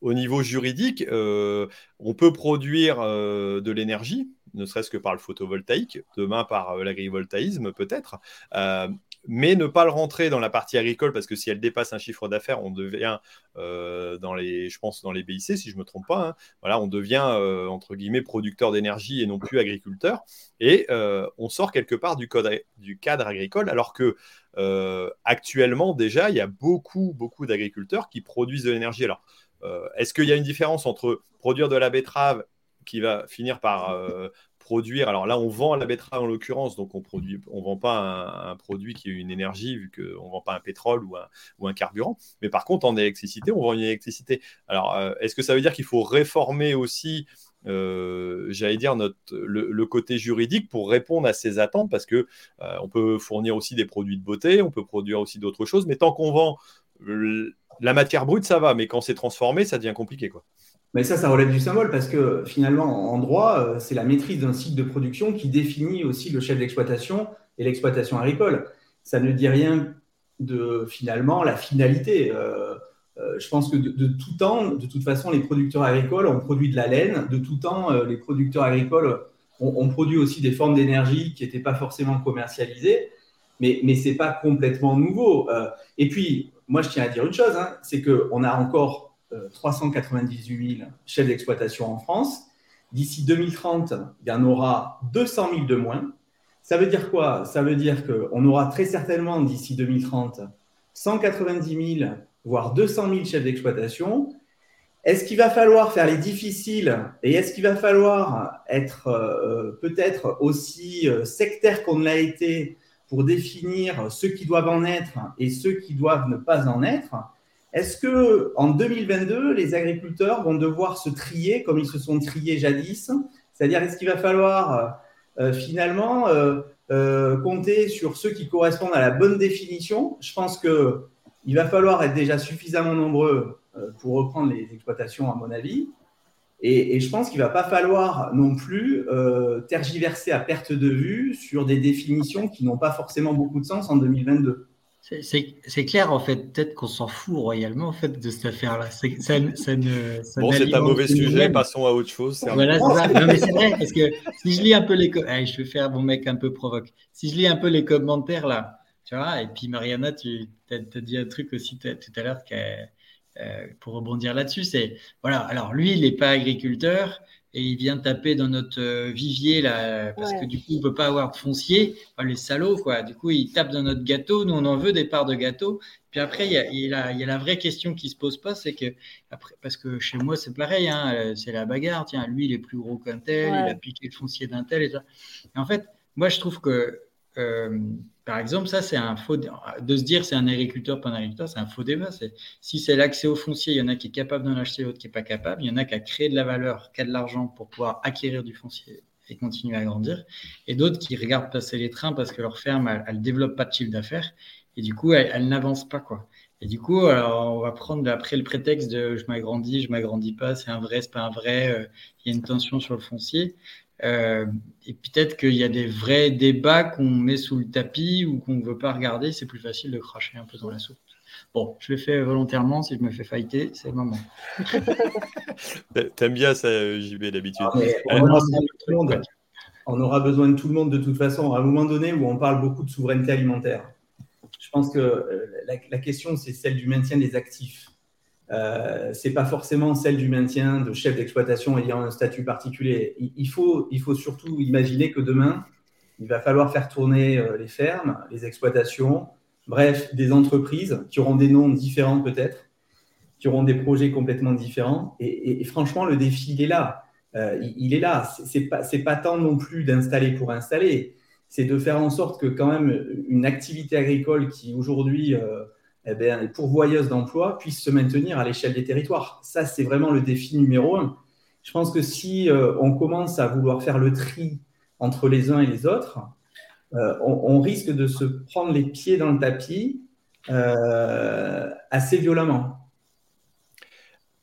Speaker 1: au niveau juridique, on peut produire de l'énergie, ne serait-ce que par le photovoltaïque, demain par l'agrivoltaïsme peut-être mais ne pas le rentrer dans la partie agricole parce que si elle dépasse un chiffre d'affaires, on devient euh, dans les, je pense dans les BIC si je me trompe pas, hein, voilà, on devient euh, entre guillemets producteur d'énergie et non plus agriculteur, et euh, on sort quelque part du, du cadre agricole alors que actuellement déjà il y a beaucoup beaucoup d'agriculteurs qui produisent de l'énergie. Alors est-ce qu'il y a une différence entre produire de la betterave qui va finir par produire. Alors là, on vend la betterave en l'occurrence, donc on produit, on vend pas un, produit qui est une énergie vu qu'on vend pas un pétrole ou un, carburant. Mais par contre, en électricité, on vend une électricité. Alors, euh, est-ce que ça veut dire qu'il faut réformer aussi euh, j'allais dire, le, côté juridique pour répondre à ces attentes, parce que euh, on peut fournir aussi des produits de beauté, on peut produire aussi d'autres choses, mais tant qu'on vend la matière brute, ça va, mais quand c'est transformé, ça devient compliqué. Quoi.
Speaker 4: Mais ça, ça relève du symbole parce que finalement, en droit, euh, c'est la maîtrise d'un site de production qui définit aussi le chef d'exploitation et l'exploitation agricole. Ça ne dit rien de finalement la finalité. Euh, euh, je pense que de, tout temps, de toute façon, les producteurs agricoles ont produit de la laine. De tout temps, les producteurs agricoles ont, produit aussi des formes d'énergie qui n'étaient pas forcément commercialisées. Mais, mais ce n'est pas complètement nouveau. et puis, moi, je tiens à dire une chose, hein, c'est qu'on a encore 398 000 chefs d'exploitation en France. D'ici 2030, il y en aura 200 000 de moins. Ça veut dire quoi? Ça veut dire qu'on aura très certainement d'ici 2030 190 000, voire 200 000 chefs d'exploitation. Est-ce qu'il va falloir faire les difficiles et est-ce qu'il va falloir être euh, peut-être aussi euh, sectaire qu'on l'a été pour définir ceux qui doivent en être et ceux qui doivent ne pas en être? Est-ce que en 2022, les agriculteurs vont devoir se trier comme ils se sont triés jadis? C'est-à-dire, est-ce qu'il va falloir euh, finalement euh, euh, compter sur ceux qui correspondent à la bonne définition? Je pense que il va falloir être déjà suffisamment nombreux pour reprendre les exploitations, à mon avis. Et je pense qu'il ne va pas falloir non plus tergiverser à perte de vue sur des définitions qui n'ont pas forcément beaucoup de sens en 2022.
Speaker 3: C'est clair, en fait. Peut-être qu'on s'en fout royalement en fait, de cette affaire-là. Ça,
Speaker 1: ça ne, ça bon, c'est un mauvais sujet, passons à autre chose.
Speaker 3: Voilà, c'est Non, mais c'est vrai, parce que si je lis un peu les. Eh, je vais faire mon mec un peu provoque. Si je lis un peu les commentaires, là, tu vois, et puis Mariana, tu as, dit un truc aussi tout à l'heure euh, pour rebondir là-dessus, c'est. Voilà, alors lui, il n'est pas agriculteur et il vient taper dans notre euh, vivier là parce que du coup on peut pas avoir de foncier. Les salauds quoi. Du coup il tape dans notre gâteau. Nous on en veut des parts de gâteau. Puis après il y a, y a, y a la vraie question qui se pose pas c'est que après parce que chez moi c'est pareil hein, euh, c'est la bagarre. Tiens lui il est plus gros qu'un tel il a piqué le foncier d'un tel et ça. Et en fait moi je trouve que euh, par exemple, ça, c'est un faux. De se dire c'est un agriculteur, pas un agriculteur, c'est un faux débat. Si c'est l'accès au foncier, il y en a qui est capable d'en acheter, l'autre qui n'est pas capable. Il y en a qui a créé de la valeur, qui a de l'argent pour pouvoir acquérir du foncier et continuer à grandir. Et d'autres qui regardent passer les trains parce que leur ferme, elle ne développe pas de chiffre d'affaires. Et du coup, elle, n'avance pas. quoi. Et du coup, on va prendre après le prétexte de je m'agrandis, je m'agrandis pas, c'est un vrai, c'est pas un vrai, euh, il y a une tension sur le foncier. Euh, et peut-être qu'il y a des vrais débats qu'on met sous le tapis ou qu'on ne veut pas regarder. C'est plus facile de cracher un peu dans la soupe. Bon, je le fais volontairement. Si je me fais fighter, c'est le moment.
Speaker 1: T'aimes bien ça, JB, d'habitude. Ah,
Speaker 4: on, aura besoin de tout le monde de toute façon. À un moment donné où on parle beaucoup de souveraineté alimentaire, je pense que euh, la question, c'est celle du maintien des actifs. Euh, c'est pas forcément celle du maintien de chef d'exploitation ayant un statut particulier. Il, faut, il faut surtout imaginer que demain, il va falloir faire tourner euh, les fermes, les exploitations, bref, des entreprises qui auront des noms différents peut-être, qui auront des projets complètement différents. Et, franchement, le défi, il est là. Euh, il, est là. C'est pas, pas tant non plus d'installer pour installer, c'est de faire en sorte que quand même une activité agricole qui aujourd'hui eh bien, les pourvoyeuses d'emplois puissent se maintenir à l'échelle des territoires. Ça, c'est vraiment le défi numéro un. Je pense que si euh, on commence à vouloir faire le tri entre les uns et les autres, euh, on, risque de se prendre les pieds dans le tapis euh, assez violemment.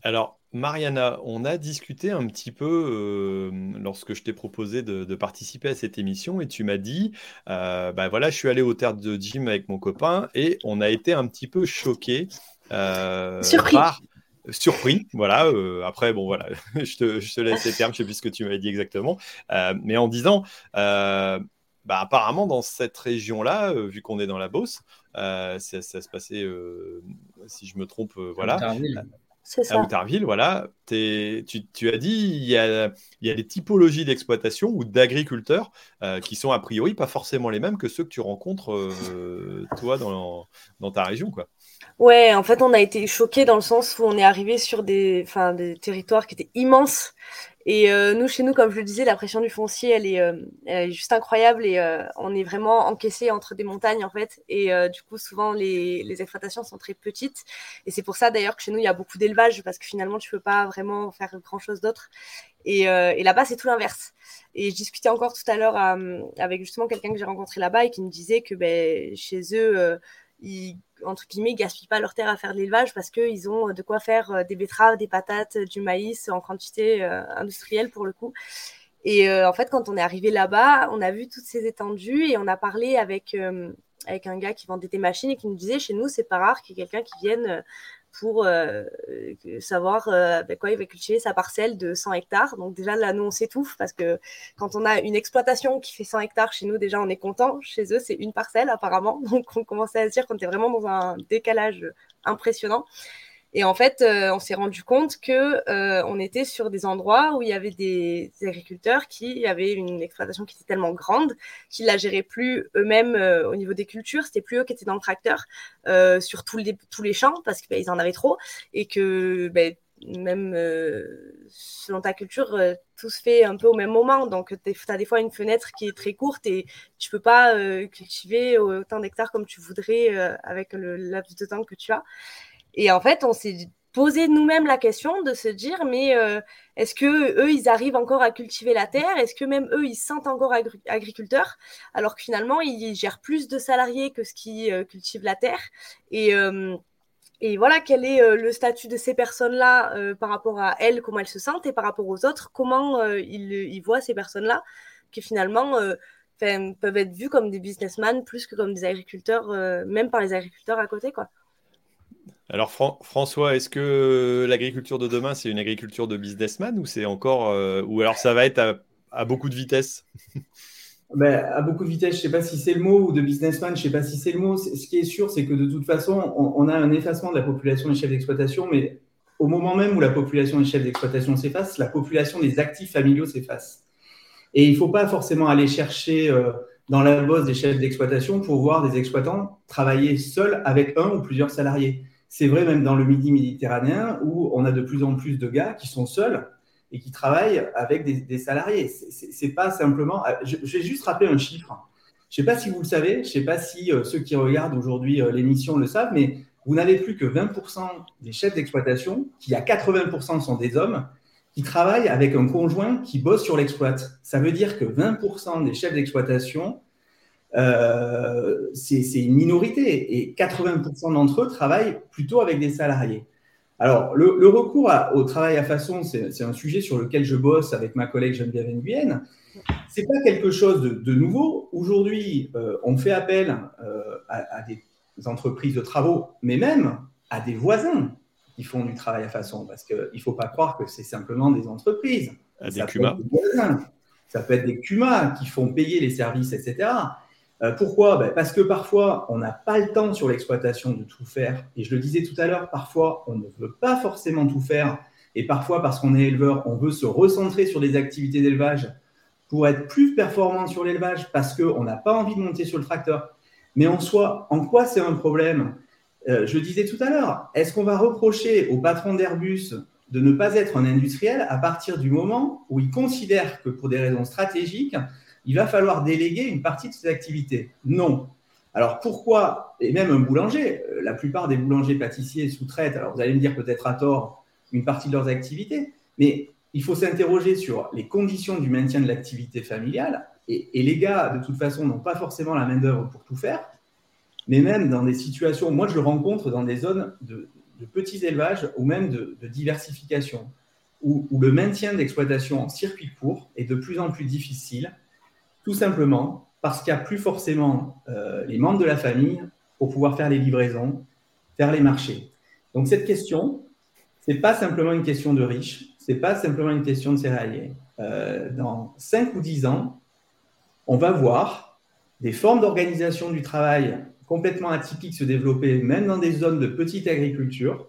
Speaker 1: Alors, Mariana, on a discuté un petit peu euh, lorsque je t'ai proposé de, participer à cette émission et tu m'as dit, euh, bah voilà, je suis allé au terre de gym avec mon copain et on a été un petit peu choqué
Speaker 2: euh, surpris.
Speaker 1: surpris, voilà. après, bon, voilà, je te, laisse les termes, je sais plus ce que tu m'avais dit exactement, mais en disant, bah, apparemment, dans cette région-là, vu qu'on est dans la Beauce, ça, se passait, si je me trompe, voilà. À Outarville, voilà. Tu, tu, as dit il y a, il y a des typologies d'exploitation ou d'agriculteurs qui sont a priori pas forcément les mêmes que ceux que tu rencontres toi dans, dans ta région, quoi.
Speaker 2: Ouais, en fait, on a été choqués dans le sens où on est arrivé sur des, des territoires qui étaient immenses. Et euh, nous, chez nous, comme je le disais, la pression du foncier, elle est, euh, juste incroyable et euh, on est vraiment encaissé entre des montagnes, en fait. Et du coup, souvent, les, les, exploitations sont très petites. Et c'est pour ça, d'ailleurs, que chez nous, il y a beaucoup d'élevage parce que finalement, tu peux pas vraiment faire grand-chose d'autre. Et, et là-bas, c'est tout l'inverse. Et je discutais encore tout à l'heure avec justement quelqu'un que j'ai rencontré là-bas et qui me disait que ben, chez eux, ils entre guillemets, gaspillent pas leur terre à faire de l'élevage parce qu'ils ont de quoi faire euh, des betteraves, des patates, du maïs en quantité euh, industrielle pour le coup. Et euh, en fait, quand on est arrivé là-bas, on a vu toutes ces étendues et on a parlé avec, avec un gars qui vendait des machines et qui nous disait chez nous, c'est pas rare qu'il y ait quelqu'un qui vienne pour euh, savoir euh, quoi il va cultiver sa parcelle de 100 hectares. Donc déjà là, nous, on s'étouffe parce que quand on a une exploitation qui fait 100 hectares chez nous, déjà, on est content. Chez eux, c'est une parcelle apparemment. Donc on commençait à se dire qu'on était vraiment dans un décalage impressionnant. Et en fait, euh, on s'est rendu compte que euh, on était sur des endroits où il y avait des, agriculteurs qui avaient une exploitation qui était tellement grande qu'ils la géraient plus eux-mêmes euh, au niveau des cultures. C'était plus eux qui étaient dans le tracteur sur tous les, champs parce qu'ils ben, en avaient trop et que ben, même selon ta culture, tout se fait un peu au même moment. Donc, tu as des fois une fenêtre qui est très courte et tu peux pas cultiver autant d'hectares comme tu voudrais avec le laps de temps que tu as. Et en fait, on s'est posé nous-mêmes la question de se dire, mais euh, est-ce que eux, ils arrivent encore à cultiver la terre? Est-ce que même eux, ils se sentent encore agriculteurs? Alors que finalement, ils gèrent plus de salariés que ce qui euh, cultivent la terre. Et, euh, et voilà, quel est le statut de ces personnes-là par rapport à elles, comment elles se sentent, et par rapport aux autres, comment ils, ils, voient ces personnes-là, qui finalement peuvent être vus comme des businessmen plus que comme des agriculteurs, même par les agriculteurs à côté, quoi.
Speaker 1: Alors François, est-ce que l'agriculture de demain, c'est une agriculture de businessman ou c'est encore euh, ou alors ça va être à, beaucoup de vitesse?
Speaker 4: Ben, À beaucoup de vitesse, je ne sais pas si c'est le mot, ou de businessman, je ne sais pas si c'est le mot. Ce qui est sûr, c'est que de toute façon, on, a un effacement de la population des chefs d'exploitation, mais au moment même où la population des chefs d'exploitation s'efface, la population des actifs familiaux s'efface. Et il ne faut pas forcément aller chercher euh, dans la bosse des chefs d'exploitation pour voir des exploitants travailler seuls avec un ou plusieurs salariés. C'est vrai même dans le Midi méditerranéen où on a de plus en plus de gars qui sont seuls et qui travaillent avec des, salariés. C'est pas simplement. Euh, je, vais juste rappeler un chiffre. Je ne sais pas si vous le savez, je ne sais pas si euh, ceux qui regardent aujourd'hui euh, l'émission le savent, mais vous n'avez plus que 20% des chefs d'exploitation, qui à 80% sont des hommes, qui travaillent avec un conjoint qui bosse sur l'exploit. Ça veut dire que 20% des chefs d'exploitation euh, c'est une minorité et 80% d'entre eux travaillent plutôt avec des salariés. Alors, le, recours au travail à façon, c'est un sujet sur lequel je bosse avec ma collègue Geneviève Nguyen. C'est pas quelque chose de, nouveau. Aujourd'hui, euh, on fait appel euh, à, des entreprises de travaux, mais même à des voisins qui font du travail à façon, parce qu'il ne faut pas croire que c'est simplement des entreprises.
Speaker 1: À des CUMA.
Speaker 4: Ça peut être des CUMA qui font payer les services, etc. Euh, pourquoi? Ben, Parce que parfois, on n'a pas le temps sur l'exploitation de tout faire. Et je le disais tout à l'heure, parfois, on ne veut pas forcément tout faire. Et parfois, parce qu'on est éleveur, on veut se recentrer sur des activités d'élevage pour être plus performant sur l'élevage parce qu'on n'a pas envie de monter sur le tracteur. Mais en soi, en quoi c'est un problème? Euh, Je disais tout à l'heure, est-ce qu'on va reprocher au patron d'Airbus de ne pas être un industriel à partir du moment où il considère que pour des raisons stratégiques, il va falloir déléguer une partie de ses activités. Non. Alors pourquoi Et même un boulanger, euh, la plupart des boulangers pâtissiers sous-traitent, alors vous allez me dire peut-être à tort, une partie de leurs activités, mais il faut s'interroger sur les conditions du maintien de l'activité familiale. Et, les gars, de toute façon, n'ont pas forcément la main-d'œuvre pour tout faire. Mais même dans des situations, moi je le rencontre dans des zones de, petits élevages ou même de, diversification, où, où le maintien d'exploitation en circuit court est de plus en plus difficile tout simplement parce qu'il n'y a plus forcément euh, les membres de la famille pour pouvoir faire les livraisons, faire les marchés. Donc cette question, ce n'est pas simplement une question de riches, ce n'est pas simplement une question de céréaliers. Euh, dans 5 ou 10 ans, on va voir des formes d'organisation du travail complètement atypiques se développer, même dans des zones de petite agriculture,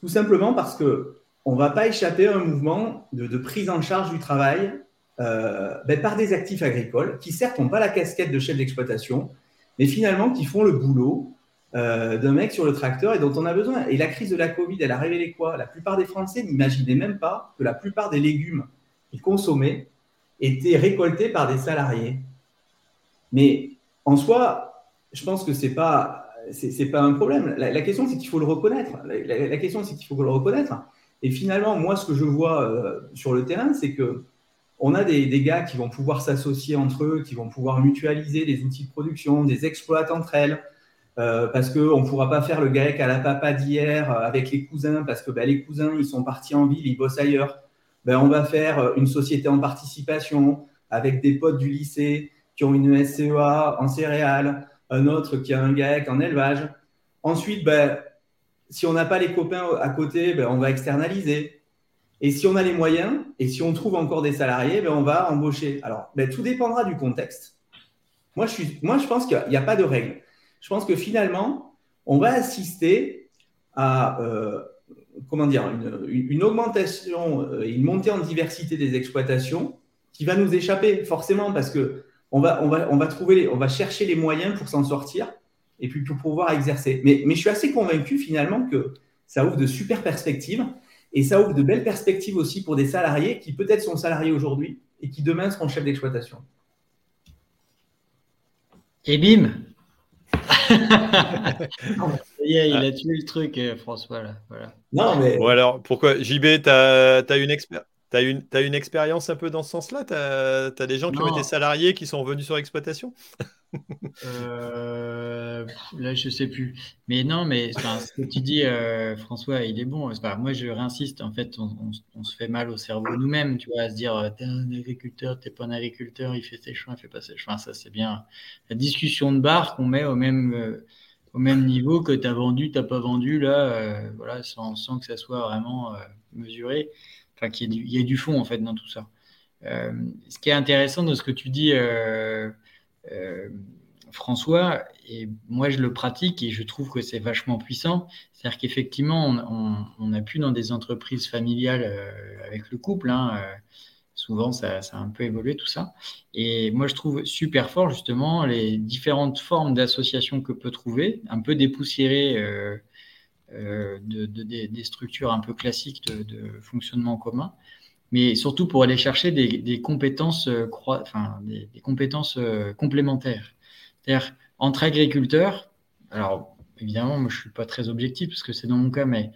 Speaker 4: tout simplement parce que on ne va pas échapper à un mouvement de, prise en charge du travail euh, ben, par des actifs agricoles qui certes n'ont pas la casquette de chef d'exploitation, mais finalement qui font le boulot euh, d'un mec sur le tracteur et dont on a besoin. Et la crise de la Covid, elle a révélé quoi? La plupart des Français n'imaginaient même pas que la plupart des légumes qu'ils consommaient étaient récoltés par des salariés. Mais en soi, je pense que c'est pas c'est pas un problème. La, question, c'est qu'il faut le reconnaître. La, question, c'est qu'il faut le reconnaître. Et finalement, moi, ce que je vois euh, sur le terrain, c'est que on a des, des, gars qui vont pouvoir s'associer entre eux, qui vont pouvoir mutualiser des outils de production, des exploits entre elles, euh, parce qu'on ne pourra pas faire le GAEC à la papa d'hier euh, avec les cousins, parce que ben, les cousins, ils sont partis en ville, ils bossent ailleurs. Ben, on va faire une société en participation avec des potes du lycée qui ont une SCEA en céréales, un autre qui a un GAEC en élevage. Ensuite, ben, si on n'a pas les copains à côté, ben, on va externaliser. Et si on a les moyens, et si on trouve encore des salariés, ben, on va embaucher. Alors, ben, tout dépendra du contexte. Moi, je, suis, moi, je pense qu'il n'y a, pas de règle. Je pense que finalement, on va assister à euh, comment dire, une, augmentation euh, une montée en diversité des exploitations qui va nous échapper forcément parce que on va, on va, on va, trouver, on va chercher les moyens pour s'en sortir et puis pour pouvoir exercer. Mais, mais je suis assez convaincu finalement que ça ouvre de super perspectives et ça ouvre de belles perspectives aussi pour des salariés qui peut-être sont salariés aujourd'hui et qui demain seront chefs d'exploitation.
Speaker 3: Et bim il a tué le truc, euh, François. Là. Voilà.
Speaker 1: Non, mais... Bon, alors, pourquoi JB, tu as, as, une expérience tu as une, as une expérience un peu dans ce sens-là? Tu as, des gens qui ont été salariés qui sont revenus sur l'exploitation?
Speaker 3: Euh, Là, je sais plus. Mais non, mais ce que tu dis, euh, François, il est bon. moi, je réinsiste. En fait, on, se fait mal au cerveau nous-mêmes, tu vois, à se dire euh, t'es un agriculteur, t'es pas un agriculteur, il fait ses choix, il fait pas ses choix. Ça, c'est bien. La discussion de bar qu'on met au même. au même niveau que tu as vendu, tu n'as pas vendu, là, voilà, sans, sans, que ça soit vraiment mesuré enfin qu'il y, ait du fond en fait dans tout ça. Euh, ce qui est intéressant dans ce que tu dis, euh, euh, François, et moi je le pratique et je trouve que c'est vachement puissant, c'est-à-dire qu'effectivement on, a pu dans des entreprises familiales avec le couple, hein, souvent ça, ça, a un peu évolué tout ça, et moi je trouve super fort justement les différentes formes d'associations que peut trouver, un peu dépoussiérer euh, de, des structures un peu classiques de, fonctionnement commun, mais surtout pour aller chercher des, compétences, euh, enfin, des, compétences euh, complémentaires. C'est-à-dire, entre agriculteurs, alors évidemment, moi je ne suis pas très objectif parce que c'est dans mon cas, mais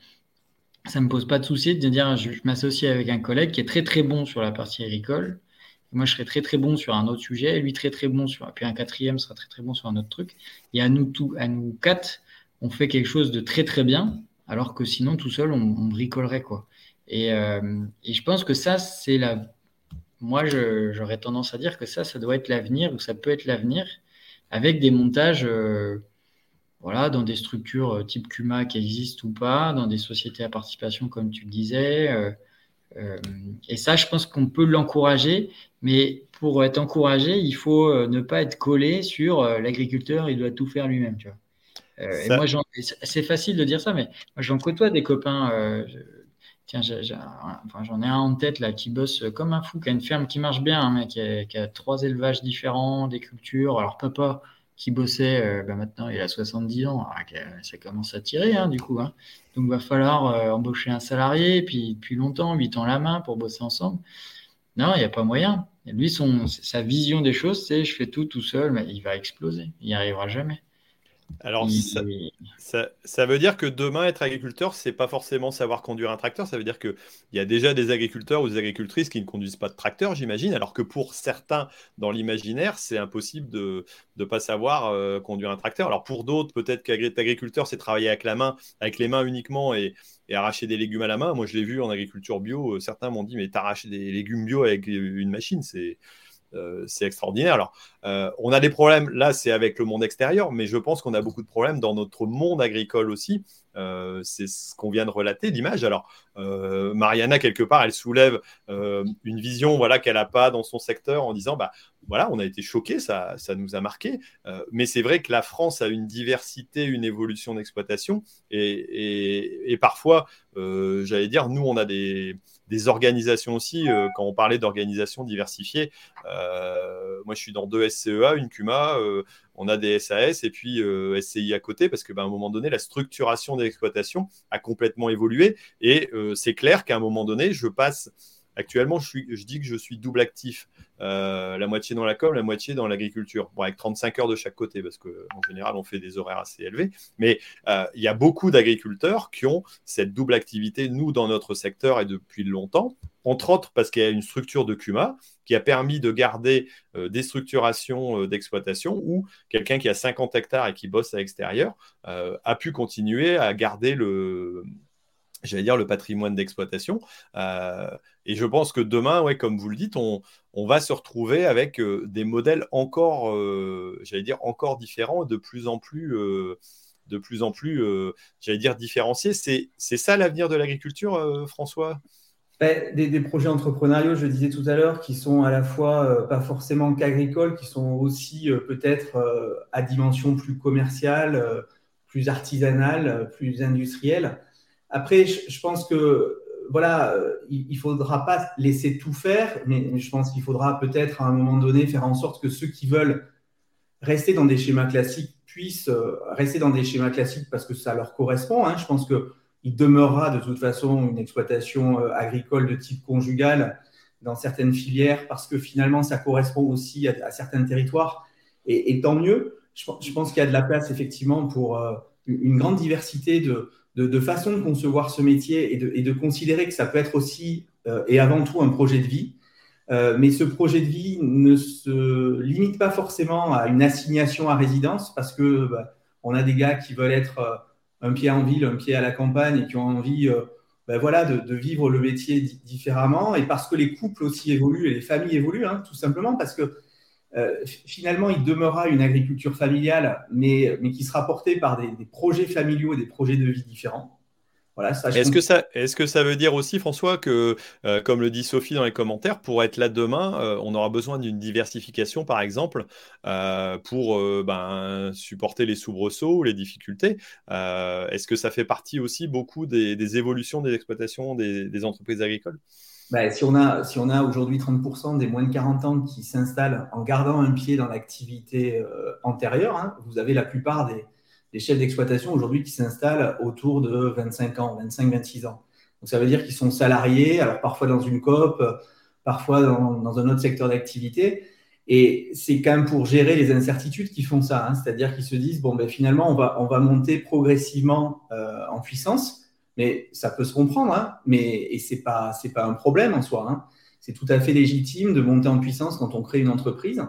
Speaker 3: ça ne me pose pas de souci de dire je, m'associe avec un collègue qui est très très bon sur la partie agricole. moi, je serais très très bon sur un autre sujet, lui très très bon sur, puis un quatrième sera très très bon sur un autre truc. Et à nous, tout, à nous quatre, on fait quelque chose de très très bien, alors que sinon tout seul on, bricolerait quoi. Euh, et, je pense que ça c'est la, moi j'aurais tendance à dire que ça ça doit être l'avenir ou ça peut être l'avenir avec des montages, euh, voilà, dans des structures euh, type Cuma qui existent ou pas, dans des sociétés à participation comme tu le disais. et ça, je pense qu'on peut l'encourager, mais pour être encouragé, il faut ne pas être collé sur l'agriculteur, il doit tout faire lui-même, tu vois. Euh, et moi, c'est facile de dire ça, mais moi, j'en côtoie des copains. Euh, tiens, j'en ai un en tête là qui bosse comme un fou, qui a une ferme qui marche bien, hein, mais qui a, trois élevages différents, des cultures. Alors, papa qui bossait, euh, ben, maintenant il a 70 ans, ça commence à tirer hein, du coup. Hein. Donc, il va falloir embaucher un salarié, puis depuis longtemps, 8 ans la main pour bosser ensemble. Non, il n'y a pas moyen. lui, son, sa vision des choses, c'est je fais tout tout seul, mais il va exploser. Il n'y arrivera jamais.
Speaker 1: Alors, ça, veut dire que demain, être agriculteur, c'est pas forcément savoir conduire un tracteur. Ça veut dire qu'il y a déjà des agriculteurs ou des agricultrices qui ne conduisent pas de tracteur, j'imagine. Alors que pour certains, dans l'imaginaire, c'est impossible de ne pas savoir euh, conduire un tracteur. Alors pour d'autres, peut-être qu'être agriculteur, c'est travailler avec la main, avec les mains uniquement et, arracher des légumes à la main. Moi, je l'ai vu en agriculture bio. Euh, certains m'ont dit, mais t'arraches des légumes bio avec une machine, c'est euh, c'est extraordinaire. Alors, euh, on a des problèmes, là, c'est avec le monde extérieur, mais je pense qu'on a beaucoup de problèmes dans notre monde agricole aussi, Euh, c'est ce qu'on vient de relater, l'image. Alors, euh, Mariana, quelque part, elle soulève euh, une vision voilà, qu'elle n'a pas dans son secteur en disant bah, voilà, on a été choqués, ça, ça nous a marqué. mais c'est vrai que la France a une diversité, une évolution d'exploitation. Et, parfois, j'allais dire, nous, on a des, des organisations aussi. quand on parlait d'organisations diversifiées, moi, je suis dans deux SCEA, une CUMA on a des SAS et puis euh, SCI à côté parce qu'à ben, un moment donné, la structuration de l'exploitation a complètement évolué et euh, c'est clair qu'à un moment donné, je passe. Actuellement, je, dis que je suis double actif, euh, la moitié dans la com, la moitié dans l'agriculture, bon, avec 35 heures de chaque côté, parce qu'en général, on fait des horaires assez élevés. Mais il y a beaucoup d'agriculteurs qui ont cette double activité, nous, dans notre secteur et depuis longtemps, entre autres parce qu'il y a une structure de CUMA qui a permis de garder euh, des structurations euh, d'exploitation où quelqu'un qui a 50 hectares et qui bosse à l'extérieur euh, a pu continuer à garder le, j'allais dire, le patrimoine d'exploitation. et je pense que demain, ouais, comme vous le dites, on, on va se retrouver avec des modèles encore, j'allais dire, encore différents, de plus en plus, de plus en plus, j'allais dire, différenciés. C'est, ça l'avenir de l'agriculture, François?
Speaker 4: Ben, des, projets entrepreneuriaux, je disais tout à l'heure, qui sont à la fois euh, pas forcément qu'agricoles, qui sont aussi euh, peut-être euh, à dimension plus commerciale, plus artisanale, plus industrielle. Après, je, pense que voilà, il ne faudra pas laisser tout faire, mais, je pense qu'il faudra peut-être à un moment donné faire en sorte que ceux qui veulent rester dans des schémas classiques puissent rester dans des schémas classiques parce que ça leur correspond. Hein. Je pense que il demeurera de toute façon une exploitation euh, agricole de type conjugal dans certaines filières parce que finalement ça correspond aussi à, certains territoires. Et, tant mieux, je, pense qu'il y a de la place effectivement pour euh, une grande diversité de, de, façons de concevoir ce métier et de, et de, considérer que ça peut être aussi euh, et avant tout un projet de vie. mais ce projet de vie ne se limite pas forcément à une assignation à résidence parce que bah, on a des gars qui veulent être un pied en ville, un pied à la campagne et qui ont envie euh, ben voilà, de, vivre le métier différemment et parce que les couples aussi évoluent et les familles évoluent, hein, tout simplement parce que euh, finalement, il demeurera une agriculture familiale, mais, mais qui sera portée par des projets familiaux et des projets de vie différents.
Speaker 1: Est-ce, que ça, est-ce que ça veut dire aussi, François, que, euh, comme le dit Sophie dans les commentaires, pour être là demain, euh, on aura besoin d'une diversification, par exemple, euh, pour ben, supporter les soubresauts ou les difficultés? Est-ce que ça fait partie aussi beaucoup des, évolutions des exploitations des, entreprises agricoles?
Speaker 4: Ben, si on a, aujourd'hui 30% des moins de 40 ans qui s'installent en gardant un pied dans l'activité antérieure, hein, vous avez la plupart des, chefs d'exploitation aujourd'hui qui s'installent autour de 25 ans, 25-26 ans. Donc ça veut dire qu'ils sont salariés, alors parfois dans une coop, parfois dans, un autre secteur d'activité. Et c'est quand même pour gérer les incertitudes qu'ils font ça. Hein. C'est-à-dire qu'ils se disent, bon, ben, finalement, on va, on va monter progressivement euh, en puissance, mais ça peut se comprendre, hein, mais, et ce n'est pas, pas un problème en soi. Hein. C'est tout à fait légitime de monter en puissance quand on crée une entreprise.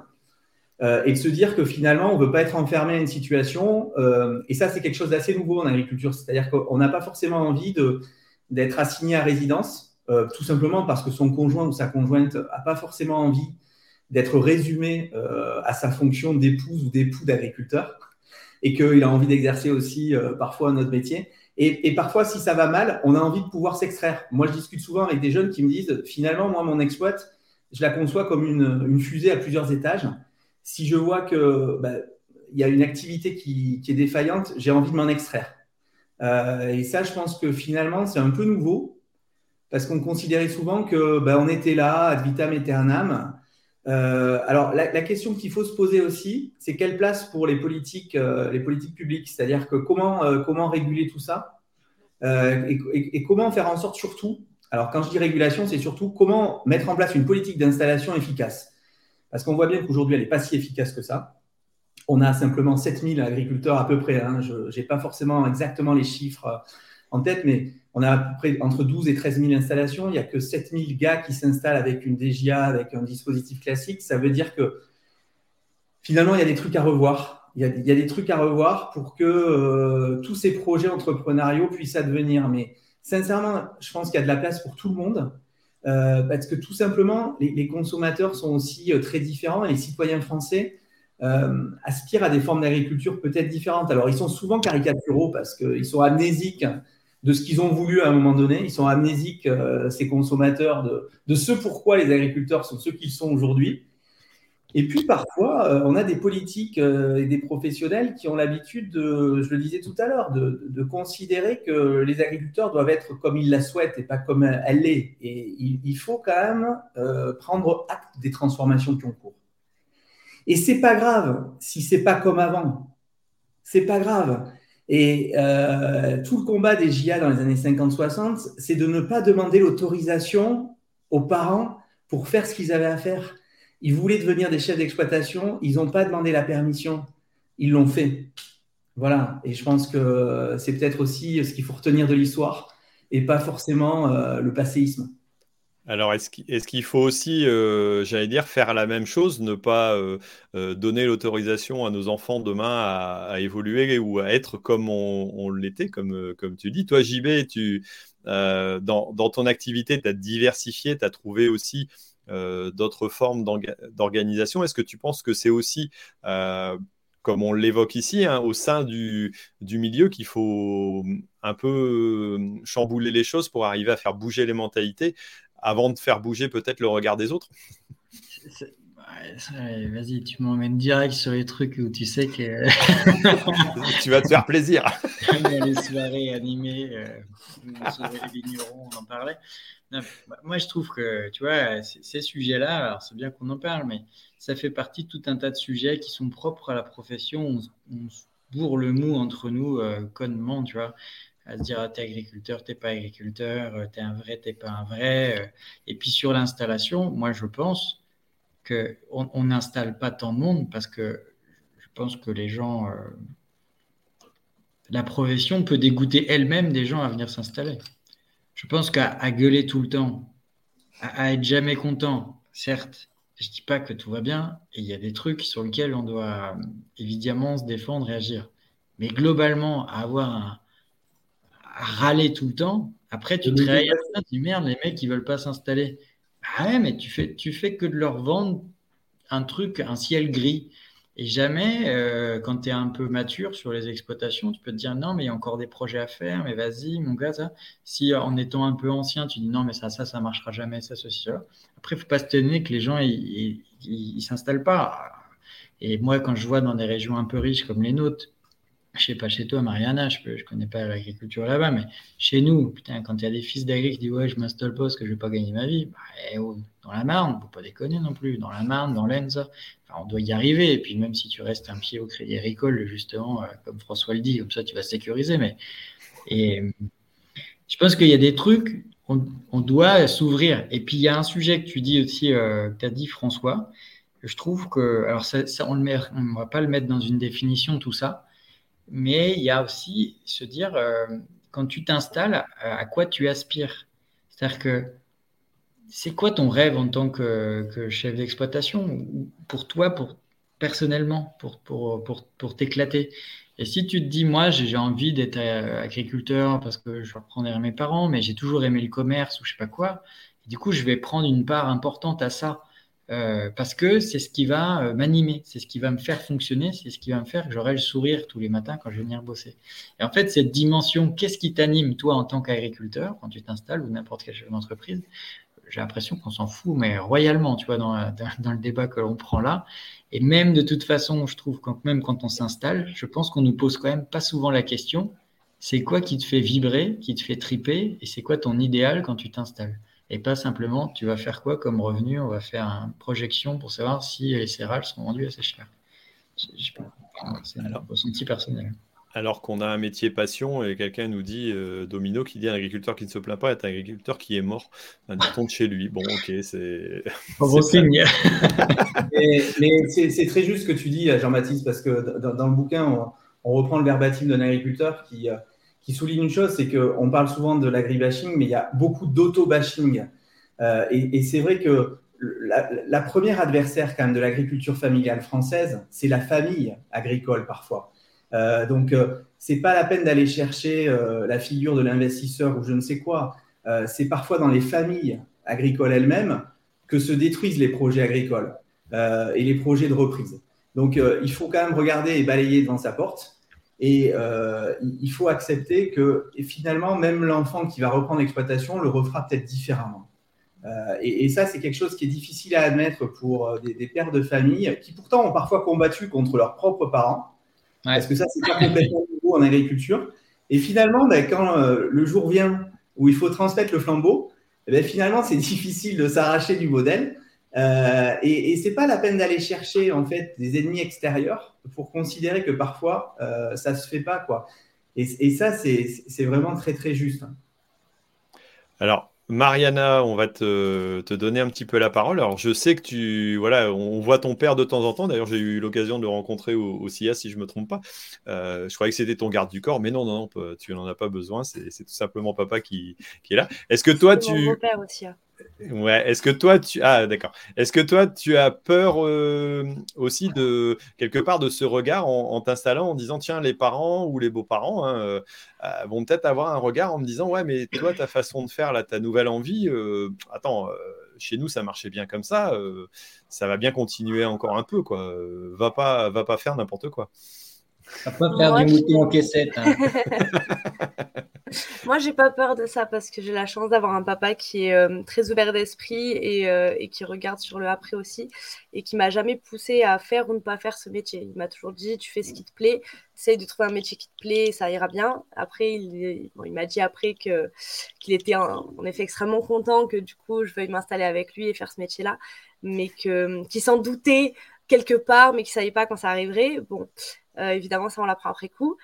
Speaker 4: Euh, et de se dire que finalement, on ne veut pas être enfermé à une situation. Euh, et ça, c'est quelque chose d'assez nouveau en agriculture. C'est-à-dire qu'on n'a pas forcément envie d'être assigné à résidence, euh, tout simplement parce que son conjoint ou sa conjointe n'a pas forcément envie d'être résumé à sa fonction d'épouse ou d'époux d'agriculteur, et qu'il a envie d'exercer aussi parfois un autre métier. Et, parfois, si ça va mal, on a envie de pouvoir s'extraire. Moi, je discute souvent avec des jeunes qui me disent, finalement, moi, mon exploit, je la conçois comme une fusée à plusieurs étages si je vois que bah, il y a une activité qui, est défaillante, j'ai envie de m'en extraire. Euh, et ça, je pense que finalement, c'est un peu nouveau parce qu'on considérait souvent que bah, on était là, ad vitam aeternam. Euh, alors, la, question qu'il faut se poser aussi, c'est quelle place pour les politiques, euh, les politiques publiques, c'est-à-dire que comment, comment réguler tout ça? Et, comment faire en sorte surtout, alors quand je dis régulation, c'est surtout comment mettre en place une politique d'installation efficace. Parce qu'on voit bien qu'aujourd'hui, elle n'est pas si efficace que ça. On a simplement 7000 agriculteurs à peu près. Hein. Je n'ai pas forcément exactement les chiffres euh, en tête, mais on a à peu près entre 12 et 13 000 installations. Il n'y a que 7000 gars qui s'installent avec une DGA, avec un dispositif classique. Ça veut dire que finalement, il y a des trucs à revoir. Il y a, des trucs à revoir pour que euh, tous ces projets entrepreneuriaux puissent advenir. Mais sincèrement, je pense qu'il y a de la place pour tout le monde. Euh, parce que tout simplement, les, consommateurs sont aussi euh, très différents et les citoyens français aspirent à des formes d'agriculture peut-être différentes. Alors, ils sont souvent caricaturaux parce qu'ils sont amnésiques de ce qu'ils ont voulu à un moment donné. Ils sont amnésiques, ces consommateurs, de, de ce pourquoi les agriculteurs sont ceux qu'ils sont aujourd'hui. Et puis parfois, euh, on a des politiques euh, et des professionnels qui ont l'habitude, de, je le disais tout à l'heure, de, considérer que les agriculteurs doivent être comme ils la souhaitent et pas comme elle l'est. Et il, faut quand même euh, prendre acte des transformations qui ont cours. Et c'est pas grave si c'est pas comme avant. C'est pas grave. Et tout le combat des JA dans les années 50-60, c'est de ne pas demander l'autorisation aux parents pour faire ce qu'ils avaient à faire. Ils voulaient devenir des chefs d'exploitation, ils n'ont pas demandé la permission, ils l'ont fait. Voilà, et je pense que c'est peut-être aussi ce qu'il faut retenir de l'histoire et pas forcément euh, le passéisme.
Speaker 1: Alors, est-ce qu'il faut aussi, euh, j'allais dire, faire la même chose, ne pas euh, donner l'autorisation à nos enfants demain à, évoluer ou à être comme on, l'était, comme, tu dis? Toi, JB, tu, dans, ton activité, tu as diversifié, tu as trouvé aussi euh, d'autres formes d'organisation. Est-ce que tu penses que c'est aussi, euh, comme on l'évoque ici, hein, au sein du, milieu qu'il faut un peu euh, chambouler les choses pour arriver à faire bouger les mentalités avant de faire bouger peut-être le regard des autres
Speaker 3: Vas-y, tu m'emmènes direct sur les trucs où tu sais que.
Speaker 1: tu vas te faire plaisir.
Speaker 3: les soirées animées, les vignerons, on en parlait. Bah, moi, je trouve que, tu vois, ces sujets-là, alors c'est bien qu'on en parle, mais ça fait partie de tout un tas de sujets qui sont propres à la profession. On, se bourre le mou entre nous euh, connement, tu vois, à se dire, ah, t'es agriculteur, t'es pas agriculteur, euh, t'es un vrai, t'es pas un vrai. Euh. Et puis sur l'installation, moi, je pense qu'on n'installe pas tant de monde parce que je pense que les gens, la profession peut dégoûter elle-même des gens à venir s'installer. Je pense qu'à gueuler tout le temps, à, être jamais content, certes, je dis pas que tout va bien, et il y a des trucs sur lesquels on doit évidemment se défendre et agir. Mais globalement, à avoir un, à râler tout le temps, après tu te réveilles tu dis merde, les mecs ils veulent pas s'installer. Ah ouais, mais tu fais, tu fais que de leur vendre un truc, un ciel gris. Et jamais, euh, quand tu es un peu mature sur les exploitations, tu peux te dire non, mais il y a encore des projets à faire, mais vas-y, mon gars, ça. Si en étant un peu ancien, tu dis non, mais ça, ça, ça marchera jamais, ça, ceci, ça. Après, il faut pas se tenir que les gens, ils ne s'installent pas. Et moi, quand je vois dans des régions un peu riches comme les nôtres, je sais pas chez toi, Mariana, je ne connais pas l'agriculture là-bas, mais chez nous, putain, quand il y a des fils d'agriculteurs qui disent ouais, je m'installe pas parce que je vais pas gagner ma vie, bah, eh oh, dans la Marne, faut pas déconner non plus, dans la Marne, dans l'Aisne, on doit y arriver. Et puis même si tu restes un pied au Crédit Agricole, justement, euh, comme François le dit, comme ça tu vas sécuriser. Mais et je pense qu'il y a des trucs, on, doit s'ouvrir. Et puis il y a un sujet que tu dis aussi, euh, que tu as dit François. Je trouve que, alors ça, on ne va pas le mettre dans une définition tout ça, mais il y a aussi se dire, euh, quand tu t'installes, à quoi tu aspires? C'est-à-dire que c'est quoi ton rêve en tant que, chef d'exploitation pour toi, pour personnellement, pour, pour, pour, pour t'éclater? Et si tu te dis, moi, j'ai envie d'être euh, agriculteur parce que je reprends derrière mes parents, mais j'ai toujours aimé le commerce ou je sais pas quoi, du coup, je vais prendre une part importante à ça. Euh, parce que c'est ce qui va euh, m'animer, c'est ce qui va me faire fonctionner, c'est ce qui va me faire que j'aurai le sourire tous les matins quand je vais venir bosser. Et en fait, cette dimension, qu'est-ce qui t'anime toi en tant qu'agriculteur quand tu t'installes ou n'importe quelle entreprise J'ai l'impression qu'on s'en fout, mais royalement, tu vois, dans, dans, le débat que l'on prend là. Et même de toute façon, je trouve même quand on s'installe, je pense qu'on nous pose quand même pas souvent la question, c'est quoi qui te fait vibrer, qui te fait triper, et c'est quoi ton idéal quand tu t'installes? Et pas simplement tu vas faire quoi comme revenu, on va faire une projection pour savoir si les céréales sont vendues assez cher. C'est un ressenti personnel.
Speaker 1: Alors qu'on a un métier passion et quelqu'un nous dit, euh, Domino, qui dit un agriculteur qui ne se plaint pas est un agriculteur qui est mort. Un de chez lui. Bon, ok, c'est.
Speaker 3: Bon signe.
Speaker 4: mais c'est très juste ce que tu dis, Jean-Baptiste, parce que dans, le bouquin, on, on reprend le verbatim d'un agriculteur qui, euh, qui souligne une chose, c'est qu'on parle souvent de l'agribashing, mais il y a beaucoup d'auto-bashing. Euh, et, c'est vrai que la, première adversaire quand même de l'agriculture familiale française, c'est la famille agricole parfois. Euh, donc, euh, c'est pas la peine d'aller chercher la figure de l'investisseur ou je ne sais quoi. c'est parfois dans les familles agricoles elles-mêmes que se détruisent les projets agricoles et les projets de reprise. Donc, il faut quand même regarder et balayer devant sa porte. Et il faut accepter que finalement, même l'enfant qui va reprendre l'exploitation le refera peut-être différemment. et, ça, c'est quelque chose qui est difficile à admettre pour des, pères de famille qui pourtant ont parfois combattu contre leurs propres parents. Parce que ça, c'est pas complètement nouveau en agriculture. Et finalement, ben, quand le jour vient où il faut transmettre le flambeau, eh ben, finalement, c'est difficile de s'arracher du modèle. Euh, et, et c'est pas la peine d'aller chercher en fait des ennemis extérieurs pour considérer que parfois euh, ça se fait pas quoi. Et, et ça c'est vraiment très très juste.
Speaker 1: Alors Mariana, on va te, donner un petit peu la parole. Alors, je sais que tu, voilà, on voit ton père de temps en temps. D'ailleurs, j'ai eu l'occasion de le rencontrer au, CIA, si je me trompe pas. Euh, je croyais que c'était ton garde du corps, mais non, non, non, tu n'en as pas besoin. C'est tout simplement papa qui, qui est là. Est-ce que toi, tu,
Speaker 2: mon père aussi. Hein.
Speaker 1: Ouais. Est-ce que toi, tu ah d'accord. Est-ce que toi, tu as peur euh, aussi de quelque part de ce regard en, t'installant en disant tiens les parents ou les beaux-parents hein, euh, euh, vont peut-être avoir un regard en me disant ouais mais toi ta façon de faire là ta nouvelle envie attends chez nous ça marchait bien comme ça ça va bien continuer encore un peu quoi va pas va pas faire n'importe quoi.
Speaker 3: Va pas faire du mouton en caissette. Hein.
Speaker 2: Moi, j'ai pas peur de ça parce que j'ai la chance d'avoir un papa qui est euh, très ouvert d'esprit et, euh, et, qui regarde sur le après aussi et qui m'a jamais poussé à faire ou ne pas faire ce métier. Il m'a toujours dit tu fais ce qui te plaît, essaye de trouver un métier qui te plaît, ça ira bien. Après, il, il m'a dit après que qu'il était en, effet extrêmement content que du coup je veuille m'installer avec lui et faire ce métier-là, mais que qu'il s'en doutait quelque part, mais qu'il savait pas quand ça arriverait. Bon, euh, évidemment, ça on l'apprend après coup.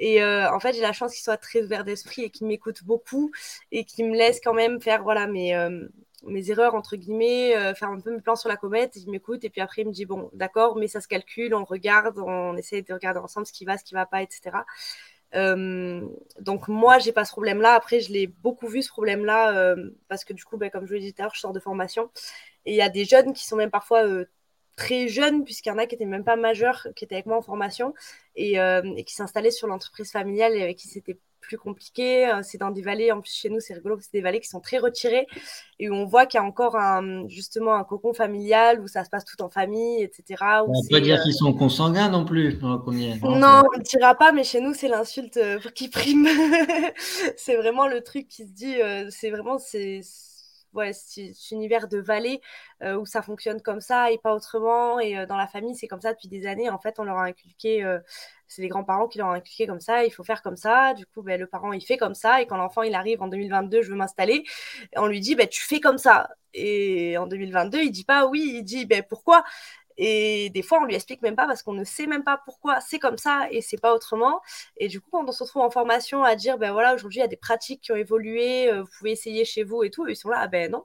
Speaker 2: Et euh, en fait, j'ai la chance qu'il soit très ouvert d'esprit et qu'il m'écoute beaucoup et qu'il me laisse quand même faire voilà mes, euh, mes erreurs, entre guillemets, faire un peu mes plans sur la comète. Il m'écoute et puis après, il me dit Bon, d'accord, mais ça se calcule, on regarde, on essaie de regarder ensemble ce qui va, ce qui va pas, etc. donc moi, j'ai pas ce problème-là. Après, je l'ai beaucoup vu ce problème-là parce que du coup, ben, comme je le disais tout à l'heure, je sors de formation et il y a des jeunes qui sont même parfois très jeunes, puisqu'il y en a qui étaient même pas majeurs, qui étaient avec moi en formation et, euh, qui s'installaient sur l'entreprise familiale et avec qui c'était plus compliqué. Euh, c'est dans des vallées, en plus chez nous, c'est rigolo, c'est des vallées qui sont très retirées et où on voit qu'il y a encore un, justement un cocon familial où ça se passe tout en famille, etc.
Speaker 3: On peut pas dire euh, qu'ils sont consanguins non plus. Non,
Speaker 2: on ne dira pas, mais chez nous, c'est l'insulte qui prime. c'est vraiment le truc qui se dit, c'est vraiment, c'est cet univers de vallée euh, où ça fonctionne comme ça et pas autrement. Et euh, dans la famille, c'est comme ça depuis des années. En fait, on leur a inculqué, euh, c'est les grands-parents qui leur ont inculqué comme ça, il faut faire comme ça. Du coup, ben, le parent, il fait comme ça. Et quand l'enfant, il arrive en 2022, je veux m'installer, on lui dit, ben, tu fais comme ça. Et en 2022, il dit pas oui, il dit, ben, pourquoi? Et des fois, on lui explique même pas parce qu'on ne sait même pas pourquoi c'est comme ça et c'est pas autrement. Et du coup, quand on se retrouve en formation à dire, ben voilà, aujourd'hui, il y a des pratiques qui ont évolué, euh, vous pouvez essayer chez vous et tout, ils sont là, ah ben non,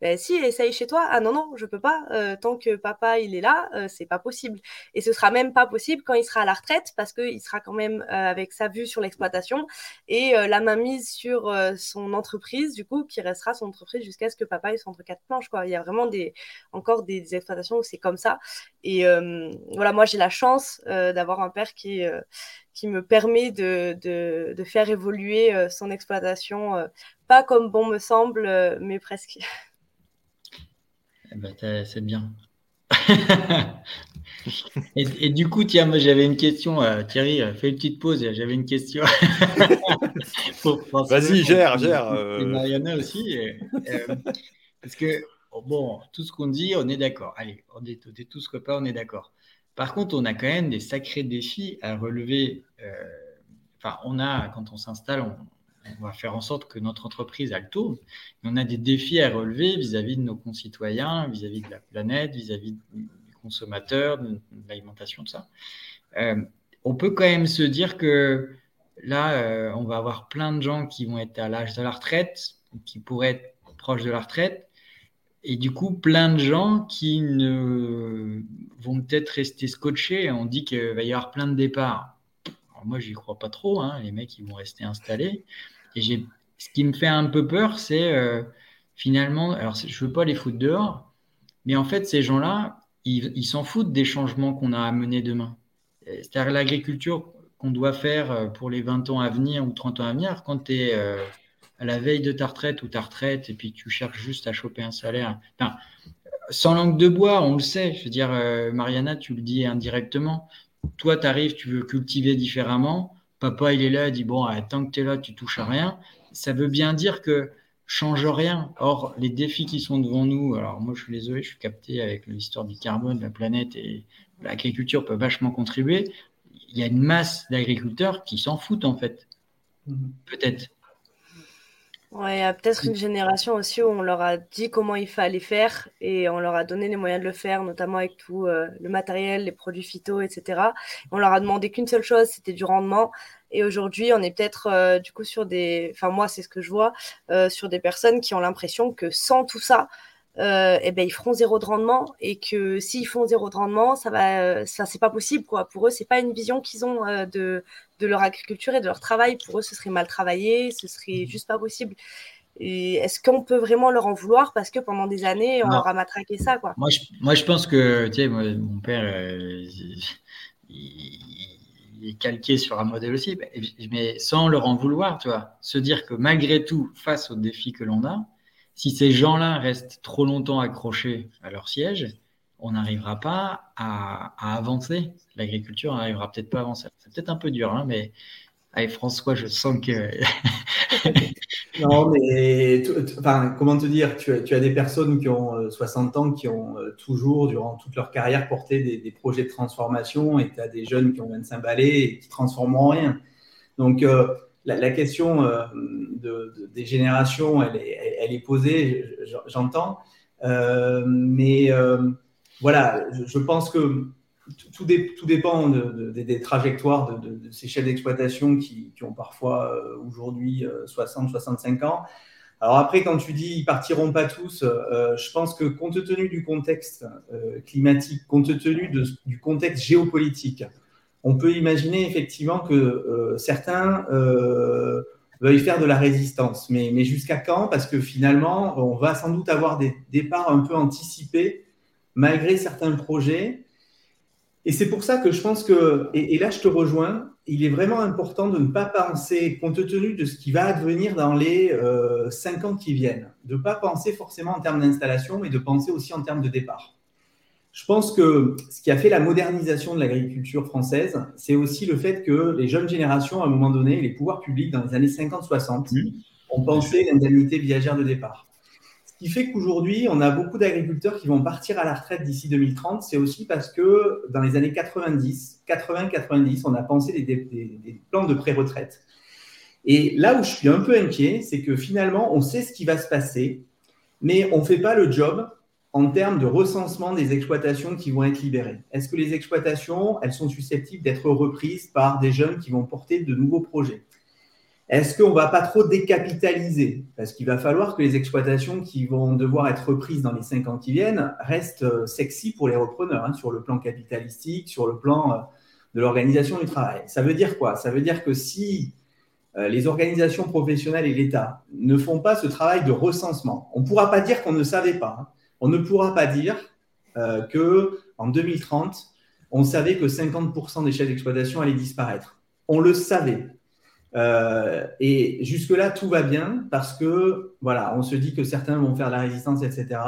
Speaker 2: ben, si, essaye chez toi. Ah non, non, je peux pas. Euh, tant que papa, il est là, euh, c'est pas possible. Et ce sera même pas possible quand il sera à la retraite parce qu'il sera quand même euh, avec sa vue sur l'exploitation et la main mise sur son entreprise, du coup, qui restera son entreprise jusqu'à ce que papa soit entre quatre planches, quoi. Il y a vraiment des, encore des, exploitations où c'est comme ça. Et voilà, moi, j'ai la chance d'avoir un père qui, qui me permet de, de, de faire évoluer son exploitation, pas comme bon me semble, mais presque.
Speaker 3: Eh ben, c'est bien. et, du coup, tiens, moi j'avais une question. Euh, Thierry, euh, fais une petite pause. J'avais une question.
Speaker 1: Vas-y, gère, gère.
Speaker 3: Et Mariana aussi. parce que, bon, tout ce qu'on dit, on est d'accord. Allez, on est, on est tous copains, on est d'accord. Par contre, on a quand même des sacrés défis à relever. Euh, enfin, on a, quand on s'installe, on, on va faire en sorte que notre entreprise elle tourne. on a des défis à relever vis-à-vis de nos concitoyens, vis-à-vis de la planète, vis-à-vis du consommateur, de, l'alimentation, tout ça. Euh, on peut quand même se dire que là, euh, on va avoir plein de gens qui vont être à l'âge de la retraite, qui pourraient être proches de la retraite, et du coup, plein de gens qui vont peut-être rester scotchés. On dit qu'il va y avoir plein de départs. Moi, j'y crois pas trop. Hein. Les mecs, ils vont rester installés. Et ce qui me fait un peu peur, c'est euh, finalement, alors je veux pas les foutre dehors, mais en fait, ces gens-là, ils, s'en foutent des changements qu'on a à mener demain. C'est-à-dire l'agriculture qu'on doit faire euh, pour les 20 ans à venir ou 30 ans à venir, quand tu es euh, à la veille de ta retraite ou ta retraite et puis tu cherches juste à choper un salaire. sans langue de bois, on le sait. Je veux dire, euh, Mariana, tu le dis indirectement. Toi, tu arrives, tu veux cultiver différemment. Papa, il est là, il dit Bon, tant que tu es là, tu touches à rien. Ça veut bien dire que change rien. Or, les défis qui sont devant nous, alors moi, je suis désolé, je suis capté avec l'histoire du carbone, de la planète et l'agriculture peut vachement contribuer. Il y a une masse d'agriculteurs qui s'en foutent, en fait. Mhm. Peut-être.
Speaker 2: Ouais, il y a peut-être une génération aussi où on leur a dit comment il fallait faire et on leur a donné les moyens de le faire, notamment avec tout euh, le matériel, les produits phyto, etc. On leur a demandé qu'une seule chose, c'était du rendement. Et aujourd'hui, on est peut-être euh, du coup sur des, enfin moi c'est ce que je vois, euh, sur des personnes qui ont l'impression que sans tout ça, euh, eh ben, ils feront zéro de rendement et que s'ils font zéro de rendement, ça va, ça c'est pas possible quoi. Pour eux, c'est pas une vision qu'ils ont euh, de, de leur agriculture et de leur travail. Pour eux, ce serait mal travaillé, ce serait mmh. juste pas possible. Et est-ce qu'on peut vraiment leur en vouloir parce que pendant des années, on leur a matraqué ça quoi?
Speaker 3: Moi je, moi, je pense que, tu sais, mon père, euh, il, est calqué sur un modèle aussi, mais sans leur en vouloir, tu vois, se dire que malgré tout, face aux défis que l'on a, si ces gens-là restent trop longtemps accrochés à leur siège, on n'arrivera pas à, avancer. L'agriculture n'arrivera peut-être pas à avancer. C'est peut-être un peu dur, hein, mais avec François, je sens que.
Speaker 4: non, mais enfin, comment te dire? Tu as, des personnes qui ont 60 euh, ans, qui ont euh, toujours, durant toute leur carrière, porté des, projets de transformation, et tu as des jeunes qui ont 25 balais et qui transforment en rien. Donc, euh, la, question des générations, elle est, posée, j'entends. Euh, mais euh, voilà, je, pense que tout, dépend des trajectoires de, ces chefs d'exploitation qui, ont parfois aujourd'hui 60, 65 ans. Alors après, quand tu dis ils partiront pas tous, je pense que compte tenu du contexte climatique, compte tenu du contexte géopolitique, on peut imaginer effectivement que euh, certains veuillent faire de la résistance. Mais, jusqu'à quand? Parce que finalement, on va sans doute avoir des départs un peu anticipés malgré certains projets. Et c'est pour ça que je pense que, et, là je te rejoins, il est vraiment important de ne pas penser, compte tenu de ce qui va advenir dans les euh, cinq ans qui viennent, de ne pas penser forcément en termes d'installation, mais de penser aussi en termes de départ. Je pense que ce qui a fait la modernisation de l'agriculture française, c'est aussi le fait que les jeunes générations, à un moment donné, les pouvoirs publics dans les années 50-60, ont pensé l'indemnité viagère de départ. Ce qui fait qu'aujourd'hui, on a beaucoup d'agriculteurs qui vont partir à la retraite d'ici 2030. C'est aussi parce que dans les années 90, 80-90, on a pensé des, des plans de pré-retraite. Et là où je suis un peu inquiet, c'est que finalement, on sait ce qui va se passer, mais on ne fait pas le job en termes de recensement des exploitations qui vont être libérées Est-ce que les exploitations, elles sont susceptibles d'être reprises par des jeunes qui vont porter de nouveaux projets? Est-ce qu'on ne va pas trop décapitaliser? Parce qu'il va falloir que les exploitations qui vont devoir être reprises dans les cinq ans qui viennent restent euh, sexy pour les repreneurs, hein, sur le plan capitalistique, sur le plan euh, de l'organisation du travail. Ça veut dire quoi? Ça veut dire que si euh, les organisations professionnelles et l'État ne font pas ce travail de recensement, on ne pourra pas dire qu'on ne savait pas. Hein, on ne pourra pas dire euh, que en 2030, on savait que 50% des chefs d'exploitation allaient disparaître. On le savait. Euh, et jusque-là, tout va bien parce que, voilà, on se dit que certains vont faire la résistance, etc.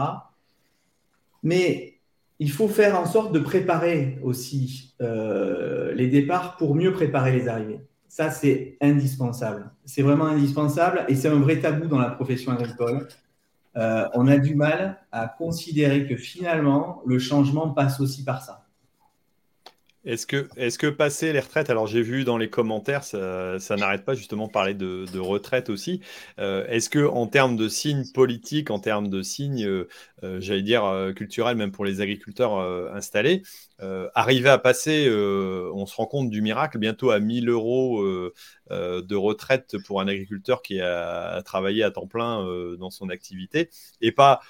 Speaker 4: Mais il faut faire en sorte de préparer aussi euh, les départs pour mieux préparer les arrivées. Ça, c'est indispensable. C'est vraiment indispensable et c'est un vrai tabou dans la profession agricole. Euh, on a du mal à considérer que finalement, le changement passe aussi par ça.
Speaker 1: Est-ce que, est que passer les retraites, alors j'ai vu dans les commentaires, ça, n'arrête pas justement de parler de, retraite aussi. Euh, est-ce que en termes de signes politiques, en termes de signes, euh, j'allais dire culturels, même pour les agriculteurs installés, arriver à passer, on se rend compte du miracle, bientôt à 1000 euros de retraite pour un agriculteur qui a, travaillé à temps plein dans son activité, et pas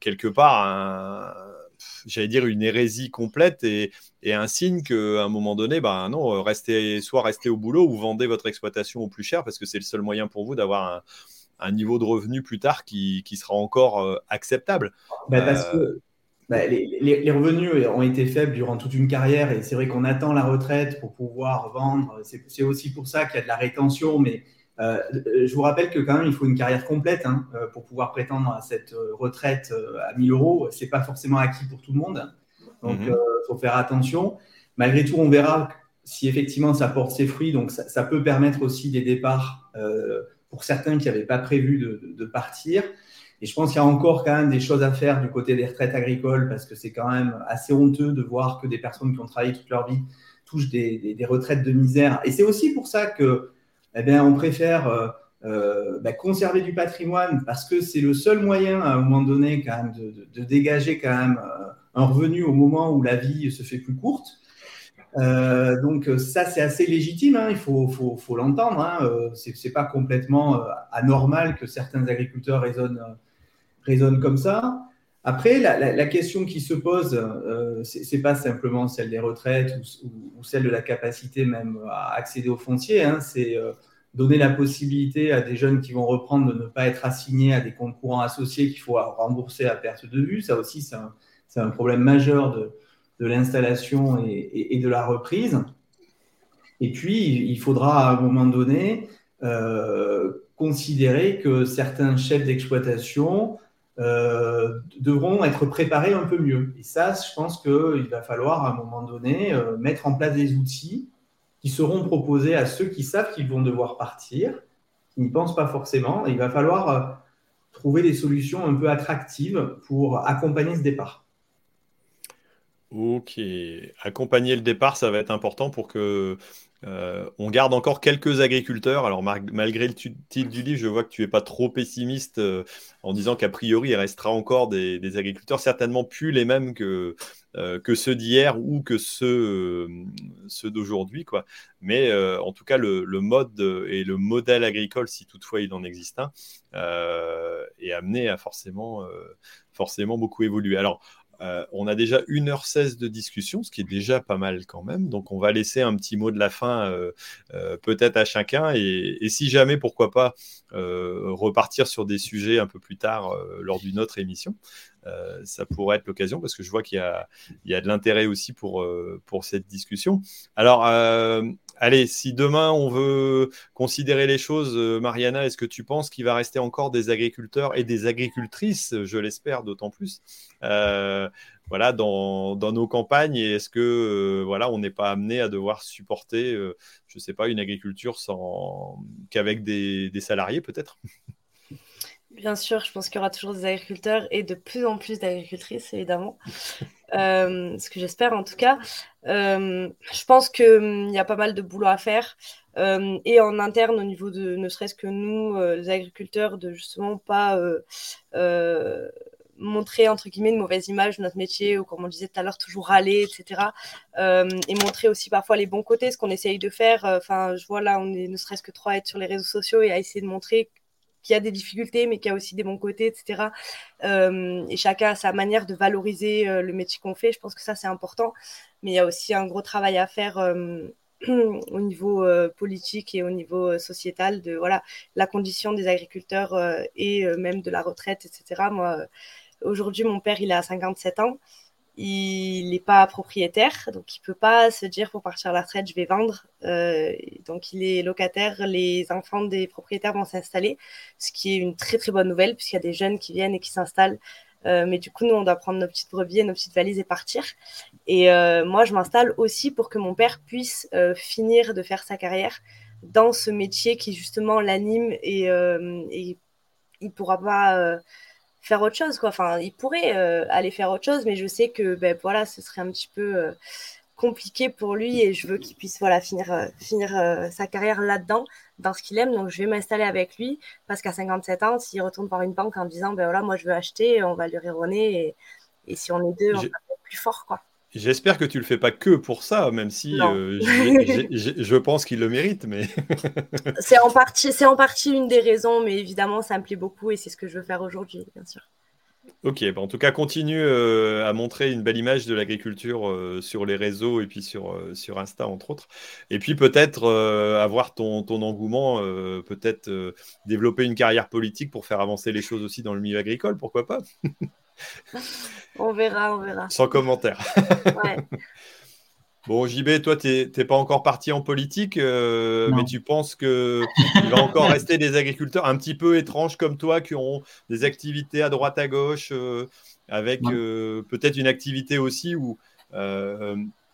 Speaker 1: quelque part un j'allais dire, une hérésie complète et, un signe qu'à un moment donné, ben non, restez, soit restez au boulot ou vendez votre exploitation au plus cher parce que c'est le seul moyen pour vous d'avoir un, niveau de revenu plus tard qui, sera encore euh, acceptable.
Speaker 4: Bah, parce euh, que bah, les, revenus ont été faibles durant toute une carrière et c'est vrai qu'on attend la retraite pour pouvoir vendre. C'est aussi pour ça qu'il y a de la rétention, mais je vous rappelle que quand même, il faut une carrière complète hein, pour pouvoir prétendre à cette retraite à 1000 euros. C'est pas forcément acquis pour tout le monde. Donc, il mhm. faut faire attention. Malgré tout, on verra si effectivement ça porte ses fruits. Donc, ça, peut permettre aussi des départs pour certains qui n'avaient pas prévu de, partir. Et je pense qu'il y a encore quand même des choses à faire du côté des retraites agricoles parce que c'est quand même assez honteux de voir que des personnes qui ont travaillé toute leur vie touchent des, retraites de misère. Et c'est aussi pour ça que, eh bien, on préfère euh, euh, bah, conserver du patrimoine parce que c'est le seul moyen à un moment donné quand même de, dégager quand même euh, un revenu au moment où la vie se fait plus courte. donc ça, c'est assez légitime, hein, il faut, faut, faut l'entendre. Hein, c'est, c'est pas complètement anormal que certains agriculteurs raisonnent résonne comme ça. Après, la, question qui se pose, euh, ce n'est pas simplement celle des retraites ou, celle de la capacité même à accéder au foncier, hein. c'est euh, donner la possibilité à des jeunes qui vont reprendre de ne pas être assignés à des comptes courants associés qu'il faut rembourser à perte de vue. Ça aussi, c'est un, problème majeur de, l'installation et, de la reprise. Et puis, il faudra à un moment donné euh, considérer que certains chefs d'exploitation euh, devront être préparés un peu mieux. Et ça, je pense qu'il va falloir à un moment donné euh, mettre en place des outils qui seront proposés à ceux qui savent qu'ils vont devoir partir, qui n'y pensent pas forcément. il va falloir euh, trouver des solutions un peu attractives pour accompagner ce départ.
Speaker 1: Ok, accompagner le départ, ça va être important pour que euh, on garde encore quelques agriculteurs. Alors, malgré le titre du livre, je vois que tu n'es pas trop pessimiste euh, en disant qu'a priori, il restera encore des, agriculteurs, certainement plus les mêmes que, euh, ceux d'hier ou que ceux, d'aujourd'hui. Quoi. Mais en tout cas, le, mode et le modèle agricole, si toutefois il en existe un, est amené à forcément, forcément beaucoup évoluer. Alors, euh, on a déjà 1h16 de discussion, ce qui est déjà pas mal quand même. Donc, on va laisser un petit mot de la fin euh, euh, peut-être à chacun. Et, si jamais, pourquoi pas, repartir sur des sujets un peu plus tard lors d'une autre émission. ça pourrait être l'occasion parce que je vois qu'il y, a, de l'intérêt aussi pour, pour cette discussion. Alors, allez, si demain on veut considérer les choses, Mariana, est-ce que tu penses qu'il va rester encore des agriculteurs et des agricultrices, je l'espère d'autant plus, euh, voilà, dans, nos campagnes? Et est-ce que euh, voilà, on n'est pas amené à devoir supporter, euh, je ne sais pas, une agriculture sans qu'avec des, salariés peut-être?
Speaker 2: Bien sûr, je pense qu'il y aura toujours des agriculteurs et de plus en plus d'agricultrices, évidemment. ce que j'espère en tout cas. je pense qu'il hum, y a pas mal de boulot à faire. et en interne, au niveau de ne serait-ce que nous, les agriculteurs, de justement pas montrer entre guillemets une mauvaise image de notre métier ou comme on disait tout à l'heure toujours râler etc euh, et montrer aussi parfois les bons côtés ce qu'on essaye de faire euh, enfin je vois là on est ne serait-ce que trois à être sur les réseaux sociaux et à essayer de montrer qu'il y a des difficultés mais qu'il y a aussi des bons côtés etc euh, et chacun a sa manière de valoriser le métier qu'on fait. Je pense que ça c'est important. Mais il y a aussi un gros travail à faire au niveau politique et au niveau sociétal de voilà la condition des agriculteurs et même de la retraite etc moi Aujourd'hui, mon père, il a 57 ans. Il n'est pas propriétaire, donc il peut pas se dire pour partir à la retraite, je vais vendre. Euh, donc il est locataire, les enfants des propriétaires vont s'installer, ce qui est une très très bonne nouvelle puisqu'il y a des jeunes qui viennent et qui s'installent. Euh, mais du coup, nous, on doit prendre nos petites brebis et nos petites valises et partir. Et euh, moi, je m'installe aussi pour que mon père puisse finir de faire sa carrière dans ce métier qui justement l'anime et, et il pourra pas faire autre chose quoi. Enfin il pourrait euh, aller faire autre chose mais je sais que ben voilà ce serait un petit peu euh, compliqué pour lui et je veux qu'il puisse voilà finir euh, finir sa carrière là-dedans dans ce qu'il aime. Donc je vais m'installer avec lui parce qu'à 57 ans s'il retourne par une banque en disant ben voilà moi je veux acheter on va lui rironner et, et si on est deux on va être plus fort quoi
Speaker 1: J'espère que tu le fais pas que pour ça, même si euh, je pense qu'il le mérite. Mais
Speaker 2: c'est en partie, c'est en partie une des raisons, mais évidemment, ça me plaît beaucoup et c'est ce que je veux faire aujourd'hui, bien sûr.
Speaker 1: Ok, bah, en tout cas, continue euh, à montrer une belle image de l'agriculture euh, sur les réseaux et puis sur, sur Insta, entre autres. Et puis peut-être avoir ton, ton engouement, peut-être développer une carrière politique pour faire avancer les choses aussi dans le milieu agricole, pourquoi pas?
Speaker 2: on verra, on verra.
Speaker 1: Sans commentaire. Bon, JB, toi, tu n'es pas encore parti en politique, euh, mais tu penses qu'il va encore rester des agriculteurs un petit peu étranges comme toi qui ont des activités à droite, à gauche, euh, avec euh, peut-être une activité aussi où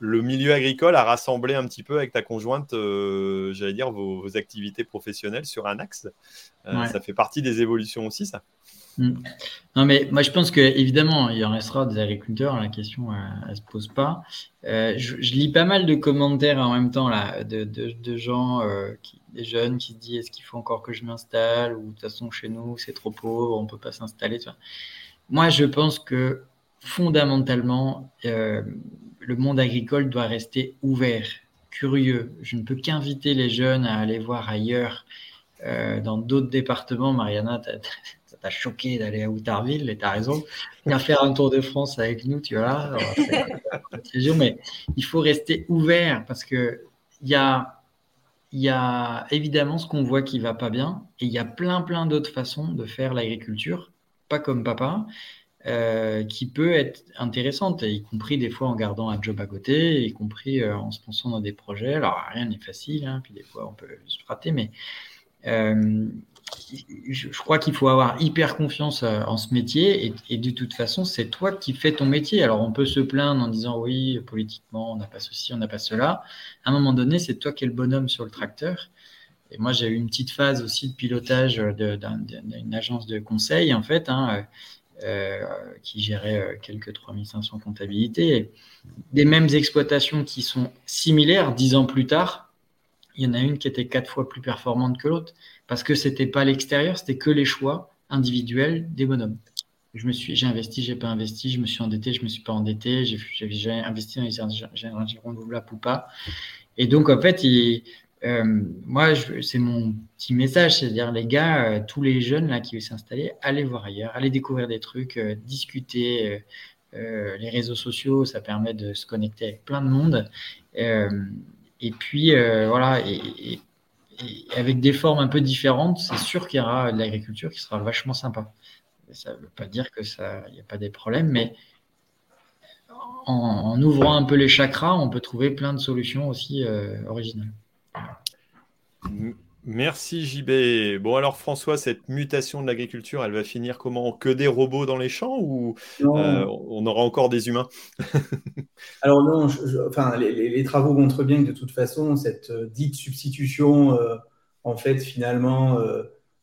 Speaker 1: le milieu agricole a rassemblé un petit peu avec ta conjointe, j'allais dire, vos, activités professionnelles sur un axe. Ça fait partie des évolutions aussi, ça.
Speaker 3: Mm. Non, mais moi je pense qu'évidemment, il y en restera des agriculteurs, la question elle, ne se pose pas. Euh, je, lis pas mal de commentaires en même temps là, de, gens, euh, des jeunes qui se disent est-ce qu'il faut encore que je m'installe ou de toute façon chez nous c'est trop pauvre, on peut pas s'installer. Moi je pense que fondamentalement, euh, le monde agricole doit rester ouvert, curieux. Je ne peux qu'inviter les jeunes à aller voir ailleurs. dans d'autres départements, Mariana, t'a choqué d'aller à Outarville, et tu as raison. Viens faire un tour de France avec nous, tu vois. mais il faut rester ouvert parce que il y a, y a évidemment ce qu'on voit qui va pas bien et il y a plein, plein d'autres façons de faire l'agriculture, pas comme papa, euh, qui peut être intéressante, y compris des fois en gardant un job à côté, y compris euh, en se pensant dans des projets. Alors, rien n'est facile, hein, puis des fois on peut se rater, mais je, crois qu'il faut avoir hyper confiance euh, en ce métier et, de toute façon, c'est toi qui fais ton métier. Alors, on peut se plaindre en disant oui, politiquement, on n'a pas ceci, on n'a pas cela. À un moment donné, c'est toi qui es le bonhomme sur le tracteur. Et moi, j'ai eu une petite phase aussi de pilotage d'une agence de conseil, en fait, hein, euh, qui gérait euh, quelques 3500 comptabilités. Des mêmes exploitations qui sont similaires dix ans plus tard, il y en a une qui était quatre fois plus performante que l'autre parce que c'était pas l'extérieur, c'était que les choix individuels des bonhommes. Je me suis, j'ai investi, j'ai pas investi, je me suis endetté, je me suis pas endetté, j'ai, investi dans les énergies renouvelables ou pas. Et donc en fait, euh, moi, c'est mon petit message, c'est-à-dire les gars, euh, tous les jeunes là qui veulent s'installer, allez voir ailleurs, allez découvrir des trucs, euh, discuter. les réseaux sociaux, ça permet de se connecter avec plein de monde. Et puis voilà, et, avec des formes un peu différentes, c'est sûr qu'il y aura de l'agriculture qui sera vachement sympa. Ça ne veut pas dire que ça, n'y a pas des problèmes, mais en, ouvrant un peu les chakras, on peut trouver plein de solutions aussi euh, originales.
Speaker 1: Merci JB. Bon alors François, cette mutation de l'agriculture, elle va finir comment? Que des robots dans les champs ou euh, on aura encore des humains?
Speaker 4: Alors non, enfin, les, travaux montrent bien que de toute façon, cette euh, dite substitution, euh, en fait, finalement,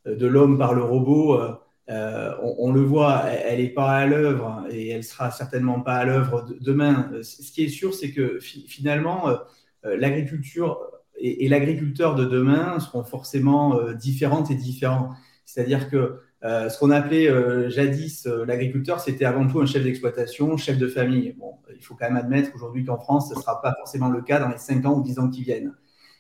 Speaker 4: de l'homme par le robot, on, le voit, elle n'est pas à l'œuvre et elle sera certainement pas à l'œuvre demain. Ce qui est sûr, c'est que finalement, l'agriculture et, l'agriculteur de demain seront forcément euh, différentes et différents. C'est-à-dire que euh, ce qu'on appelait euh, jadis l'agriculteur, c'était avant tout un chef d'exploitation, chef de famille. Bon, il faut quand même admettre aujourd'hui qu'en France, ce ne sera pas forcément le cas dans les 5 ans ou 10 ans qui viennent.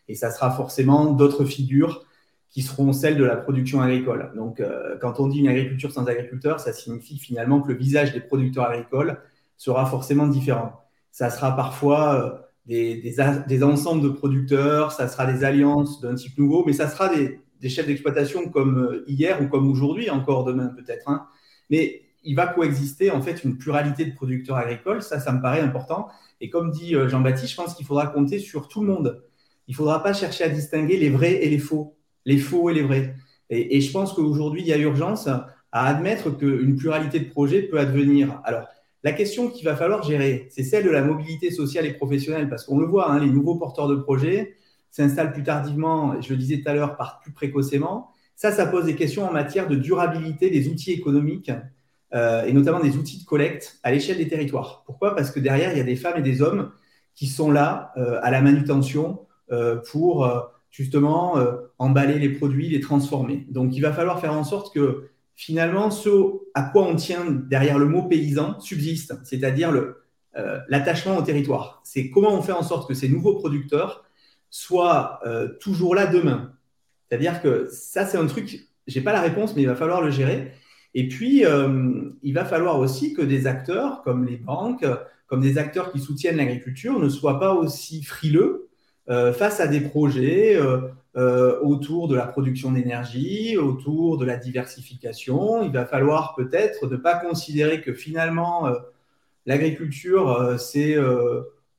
Speaker 4: Et ça sera forcément d'autres figures qui seront celles de la production agricole. Donc, quand on dit une agriculture sans agriculteur, ça signifie finalement que le visage des producteurs agricoles sera forcément différent. Ça sera parfois des, ensembles de producteurs, ça sera des alliances d'un type nouveau, mais ça sera des, chefs d'exploitation comme euh, hier ou comme aujourd'hui, encore demain peut-être. Hein. Mais il va coexister en fait une pluralité de producteurs agricoles, ça, ça me paraît important. Et comme dit euh, Jean-Baptiste, je pense qu'il faudra compter sur tout le monde. Il ne faudra pas chercher à distinguer les vrais et les faux, les faux et les vrais. Et, et je pense qu'aujourd'hui, il y a urgence à admettre qu'une pluralité de projets peut advenir. Alors, la question qu'il va falloir gérer, c'est celle de la mobilité sociale et professionnelle, parce qu'on le voit, hein, les nouveaux porteurs de projets s'installent plus tardivement, je le disais tout à l'heure, partent plus précocement. Ça, ça pose des questions en matière de durabilité des outils économiques euh, et notamment des outils de collecte à l'échelle des territoires. Pourquoi? Parce que derrière, il y a des femmes et des hommes qui sont là euh, à la manutention euh, pour justement emballer les produits, les transformer. Donc, il va falloir faire en sorte que finalement, ce à quoi on tient derrière le mot paysan subsiste, c'est-à-dire euh, l'attachement au territoire. C'est comment on fait en sorte que ces nouveaux producteurs soient euh, toujours là demain. C'est-à-dire que ça, c'est un truc, je n'ai pas la réponse, mais il va falloir le gérer. Et puis, euh, il va falloir aussi que des acteurs comme les banques, comme des acteurs qui soutiennent l'agriculture, ne soient pas aussi frileux face à des projets euh, autour de la production d'énergie, autour de la diversification. Il va falloir peut-être ne pas considérer que finalement euh, l'agriculture, euh, c'est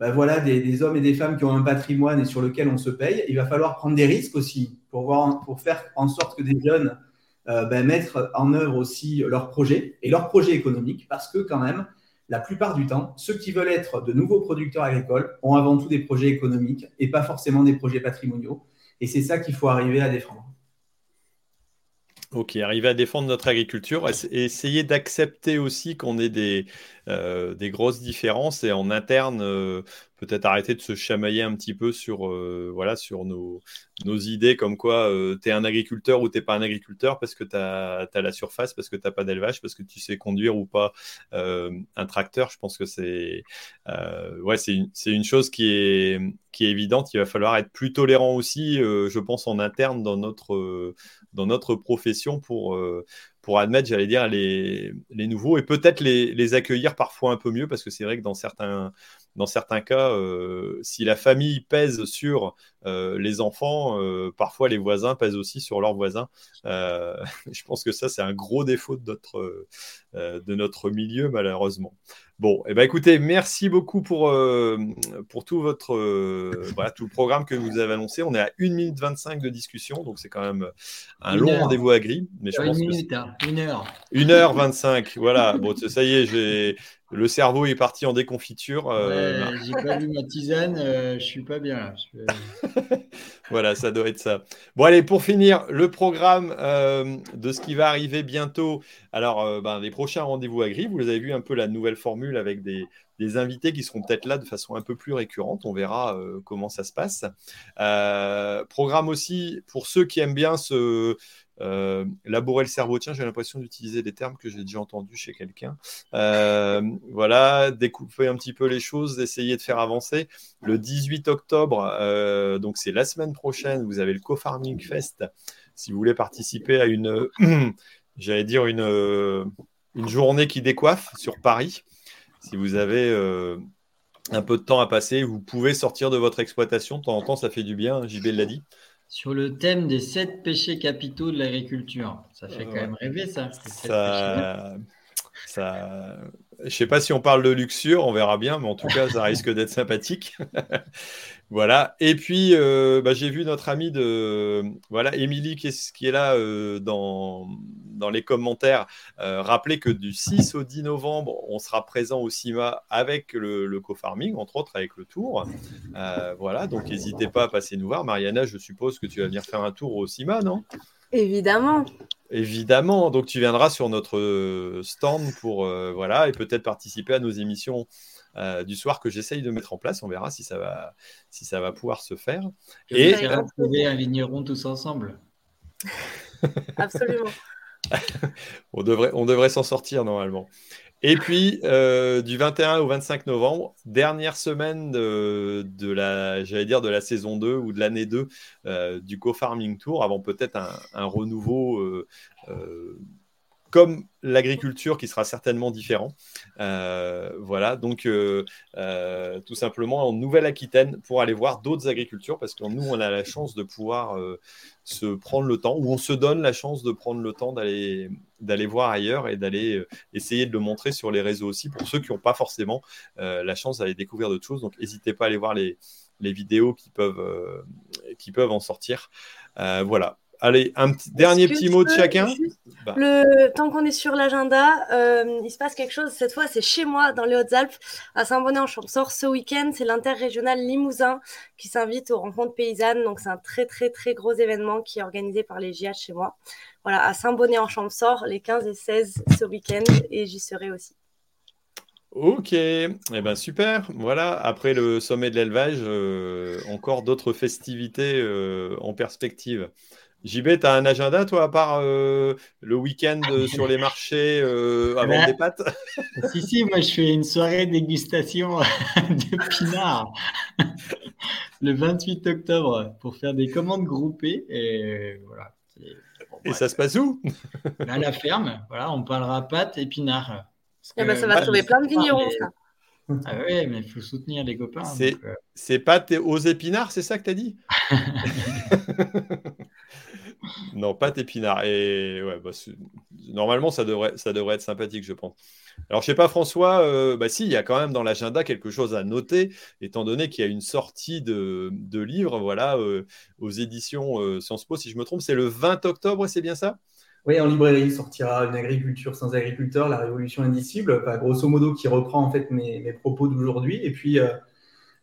Speaker 4: bah, voilà, des, hommes et des femmes qui ont un patrimoine et sur lequel on se paye. Il va falloir prendre des risques aussi pour, voir, pour faire en sorte que des jeunes bah, mettent en œuvre aussi leurs projets et leurs projets économiques parce que quand même, la plupart du temps, ceux qui veulent être de nouveaux producteurs agricoles ont avant tout des projets économiques et pas forcément des projets patrimoniaux. Et c'est ça qu'il faut arriver à défendre.
Speaker 1: Ok, arriver à défendre notre agriculture essayer d'accepter aussi qu'on ait des, euh, grosses différences et en interne, euh, peut-être arrêter de se chamailler un petit peu sur, euh, voilà, sur nos, nos idées comme quoi tu es un agriculteur ou tu pas un agriculteur parce que tu as, la surface, parce que tu pas d'élevage, parce que tu sais conduire ou pas un tracteur. Je pense que c'est ouais, une, une, chose qui est, qui est évidente. Il va falloir être plus tolérant aussi, je pense, en interne dans notre, dans notre profession pour pour admettre, j'allais dire, les, les, nouveaux et peut-être les, les, accueillir parfois un peu mieux parce que c'est vrai que dans certains, dans certains cas, euh, si la famille pèse sur euh, les enfants, euh, parfois les voisins pèsent aussi sur leurs voisins. je pense que ça, c'est un gros défaut de notre, de notre milieu, malheureusement. Bon, et eh ben, écoutez, merci beaucoup pour, pour tout, votre, voilà, tout le programme que vous avez annoncé. On est à 1 minute 25 de discussion, donc c'est quand même un long rendez-vous à gris.
Speaker 3: Mais je une pense minute, hein, une heure.
Speaker 1: 1 heure 25, voilà. Bon, ça y est, j'ai le cerveau est parti en déconfiture.
Speaker 3: Euh, j'ai pas vu ma tisane, euh, je suis pas bien.
Speaker 1: voilà, ça doit être ça. Bon, allez, pour finir, le programme euh, de ce qui va arriver bientôt. Alors, ben, les prochains rendez-vous à Gris, vous avez vu un peu la nouvelle formule avec des, des invités qui seront peut-être là de façon un peu plus récurrente. On verra comment ça se passe. programme aussi pour ceux qui aiment bien ce euh, labourer le cerveau, tiens, j'ai l'impression d'utiliser des termes que j'ai déjà entendus chez quelqu'un. Euh, voilà, découper un petit peu les choses, essayer de faire avancer. Le 18 octobre, euh, donc c'est la semaine prochaine, vous avez le Co-Farming Fest. Si vous voulez participer à une, j'allais dire, une, une journée qui décoiffe sur Paris, si vous avez un peu de temps à passer, vous pouvez sortir de votre exploitation. De temps en temps, ça fait du bien, JB l'a dit
Speaker 3: sur le thème des sept péchés capitaux de l'agriculture. Ça fait quand même rêver, ça.
Speaker 1: Ça, ça... Je ne sais pas si on parle de luxure, on verra bien, mais en tout cas, ça risque d'être sympathique. Voilà. Et puis, euh, bah, j'ai vu notre amie de voilà, Émilie qui est, qui est là euh, dans, dans les commentaires euh, rappeler que du 6 au 10 novembre, on sera présent au CIMA avec le, le co-farming, entre autres avec le tour. voilà, donc n'hésitez pas à passer nous voir. Mariana, je suppose que tu vas venir faire un tour au CIMA, non?
Speaker 2: Évidemment.
Speaker 1: Évidemment, donc tu viendras sur notre stand pour voilà et peut-être participer à nos émissions euh, du soir que j'essaye de mettre en place. On verra si ça va, si ça va pouvoir se faire.
Speaker 3: Et trouver un vigneron tous ensemble.
Speaker 2: Absolument.
Speaker 1: on devrait, on devrait s'en sortir normalement. Et puis, euh, du 21 au 25 novembre, dernière semaine de, la, j'allais dire, de la saison 2 ou de l'année 2 euh, du Co-Farming Tour, avant peut-être un, un, renouveau comme l'agriculture qui sera certainement différent. Euh, voilà, donc euh, euh, tout simplement en Nouvelle-Aquitaine pour aller voir d'autres agricultures parce que nous, on a la chance de pouvoir se prendre le temps ou on se donne la chance de prendre le temps d'aller voir ailleurs et d'aller essayer de le montrer sur les réseaux aussi pour ceux qui n'ont pas forcément la chance d'aller découvrir d'autres choses. Donc n'hésitez pas à aller voir les, les vidéos qui peuvent, qui peuvent en sortir. voilà, Allez, un dernier petit mot de chacun.
Speaker 2: Bah. Le, tant qu'on est sur l'agenda, euh, il se passe quelque chose. Cette fois, c'est chez moi, dans les Hautes-Alpes, à Saint-Bonnet-en-Champsaur. Ce week-end, c'est l'interrégional Limousin qui s'invite aux rencontres paysannes. Donc, c'est un très, très, très gros événement qui est organisé par les JH chez moi. Voilà, à Saint-Bonnet-en-Champsaur, les 15 et 16 ce week-end. Et j'y serai aussi.
Speaker 1: Ok, eh ben super. Voilà, après le sommet de l'élevage, euh, encore d'autres festivités euh, en perspective. JB, tu as un agenda, toi, à part euh, le week-end euh, sur les marchés euh, avant des pâtes?
Speaker 3: Si, si, moi, je fais une soirée dégustation d'épinards le 28 octobre pour faire des commandes groupées. Et voilà.
Speaker 1: et ça se passe où?
Speaker 3: À la ferme. Voilà, on parlera pâtes, épinards.
Speaker 2: Eh ben, ça va sauver plein de vignerons, ça.
Speaker 3: Ah ouais, mais il faut soutenir les copains.
Speaker 1: C'est pâtes aux épinards, c'est ça que tu as dit? non, pas épinard. Et bah, normalement, ça devrait, ça devrait être sympathique, je pense. Alors, je sais pas, François, euh, bah si, il y a quand même dans l'agenda quelque chose à noter, étant donné qu'il y a une sortie de, de livres, voilà, euh, aux éditions euh, Sciences Po, si je me trompe, c'est le 20 octobre, c'est bien ça?
Speaker 4: Oui, en librairie sortira une agriculture sans agriculteurs, la révolution indicible, grosso modo, qui reprend en fait mes, mes propos d'aujourd'hui. Et puis,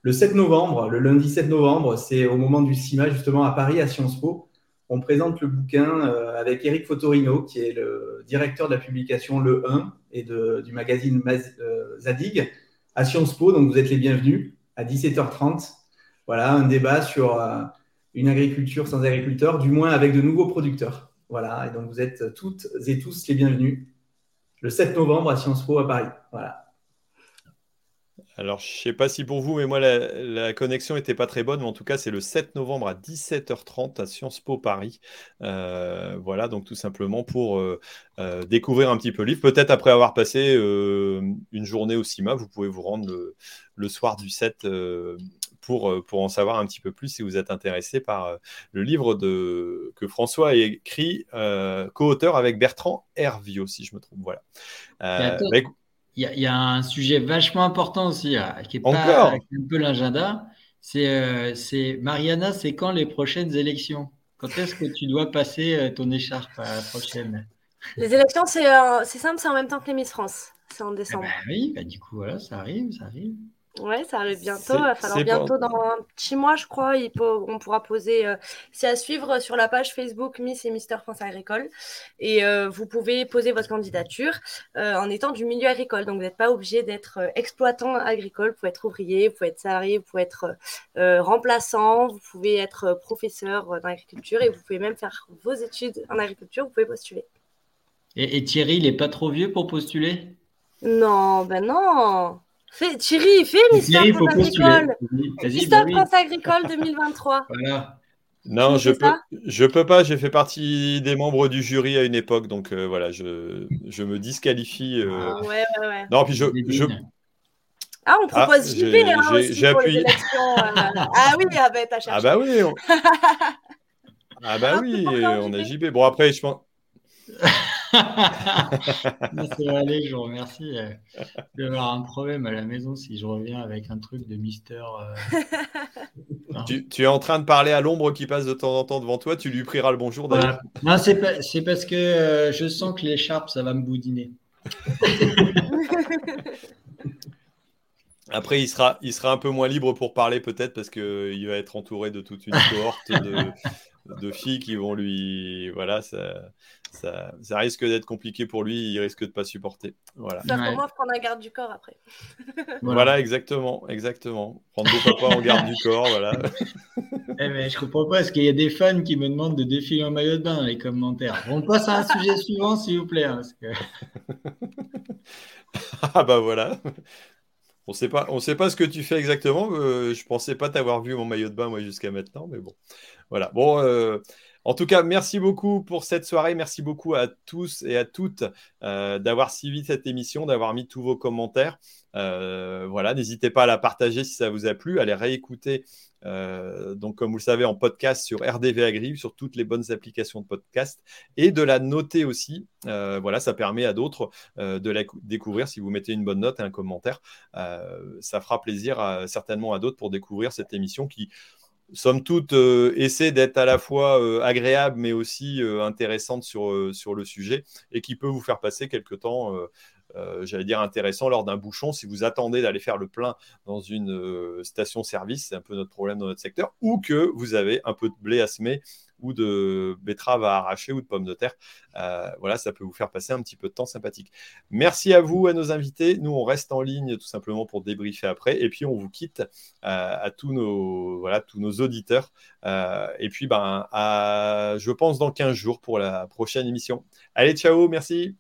Speaker 4: le 7 novembre, le lundi 7 novembre, c'est au moment du CIMA, justement, à Paris, à Sciences Po on présente le bouquin euh, avec Eric Fotorino, qui est le directeur de la publication Le 1 et du magazine euh, Zadig, à Sciences Po. Donc, vous êtes les bienvenus à 17h30. Voilà, un débat sur euh, une agriculture sans agriculteurs, du moins avec de nouveaux producteurs. Voilà, et donc vous êtes toutes et tous les bienvenus le 7 novembre à Sciences Po à Paris. Voilà.
Speaker 1: Alors, je ne sais pas si pour vous, mais moi, la, connexion n'était pas très bonne, mais en tout cas, c'est le 7 novembre à 17h30 à Sciences Po Paris. Euh, voilà, donc tout simplement pour euh, euh, découvrir un petit peu le livre. Peut-être après avoir passé une journée au CIMA, vous pouvez vous rendre le, soir du 7 pour, pour en savoir un petit peu plus si vous êtes intéressé par le livre de, que François a écrit, co-auteur avec Bertrand Hervio, si je me trompe. Voilà
Speaker 3: il y, a un sujet vachement important aussi, qui est pas un peu l'agenda. Euh, c'est Mariana, c'est quand les prochaines élections? Quand est-ce que tu dois passer euh, ton écharpe à la prochaine?
Speaker 2: Les élections, euh, c'est simple, c'est en même temps que les Miss France. C'est en décembre.
Speaker 3: Eh ben oui, bah, du coup, voilà, ça arrive, ça arrive.
Speaker 2: Ouais, ça arrive bientôt. Il va falloir bientôt, dans un petit mois, je crois, on pourra poser. Euh, c'est à suivre sur la page Facebook Miss et Mister France Agricole. Et euh, vous pouvez poser votre candidature euh, en étant du milieu agricole. Donc, vous n'êtes pas obligé d'être exploitant agricole. Vous pouvez être ouvrier, vous pouvez être salarié, vous pouvez être remplaçant, vous pouvez être professeur dans l'agriculture et vous pouvez même faire vos études en agriculture. Vous pouvez postuler.
Speaker 3: Et, et Thierry, il n'est pas trop vieux pour postuler?
Speaker 2: Non, ben non. Fais, Thierry, fais Mister France Agricole. Mister bah France Agricole 2023. Voilà.
Speaker 1: Non, je peux, je peux pas. J'ai fait partie des membres du jury à une époque, donc euh, voilà, je, je, me disqualifie. Euh...
Speaker 2: Ah, ouais, ouais, ouais.
Speaker 1: Non, puis je, je...
Speaker 2: Ah, on propose ah, JP hein, aussi pour appuyé. les élections. Euh... ah oui, ah bah, t'as cherché.
Speaker 1: Ah bah oui. On... ah bah oui, on a JP. Bon après, je pense.
Speaker 3: C'est allé, je vous remercie. Euh, de avoir un problème à la maison si je reviens avec un truc de Mister.
Speaker 1: Euh, tu, es en train de parler à l'ombre qui passe de temps en temps devant toi, tu lui prieras le bonjour
Speaker 3: d'ailleurs. Non, c'est, parce que euh, je sens que l'écharpe, ça va me boudiner.
Speaker 1: Après, il sera, il sera un peu moins libre pour parler peut-être parce qu'il va être entouré de toute une cohorte de, de filles qui vont lui. Voilà, ça, ça, ça risque d'être compliqué pour lui, il risque de pas supporter. Voilà.
Speaker 2: Ça ouais. moi prendre la garde du corps après.
Speaker 1: voilà. exactement, exactement. Prendre vos papas en garde du corps, voilà.
Speaker 3: Eh mais je comprends pas, est-ce qu'il y a des fans qui me demandent de défiler en maillot de bain dans les commentaires On passe à un sujet suivant, s'il vous plaît. Hein,
Speaker 1: ah bah voilà. On sait pas, on sait pas ce que tu fais exactement. Euh, je pensais pas t'avoir vu mon maillot de bain moi jusqu'à maintenant, mais bon, voilà. Bon, euh, en tout cas, merci beaucoup pour cette soirée. Merci beaucoup à tous et à toutes euh, d'avoir suivi cette émission, d'avoir mis tous vos commentaires. Euh, voilà, n'hésitez pas à la partager si ça vous a plu, à les réécouter. Euh, donc, comme vous le savez, en podcast sur RDV Agri, sur toutes les bonnes applications de podcast, et de la noter aussi. voilà, ça permet à d'autres de la découvrir. Si vous mettez une bonne note et un commentaire, ça fera plaisir certainement à d'autres pour découvrir cette émission qui somme toute, euh, essaie d'être à la fois euh, agréable, mais aussi euh, intéressante sur, sur le sujet et qui peut vous faire passer quelque temps, j'allais dire, intéressant lors d'un bouchon. Si vous attendez d'aller faire le plein dans une station-service, c'est un peu notre problème dans notre secteur, ou que vous avez un peu de blé à semer ou de betteraves à arracher ou de pommes de terre. Euh, voilà, ça peut vous faire passer un petit peu de temps sympathique. Merci à vous, à nos invités. Nous, on reste en ligne tout simplement pour débriefer après. Et puis, on vous quitte euh, à tous nos, voilà, tous nos auditeurs. Euh, et puis, ben, je pense, dans 15 jours pour la prochaine émission. Allez, ciao, merci.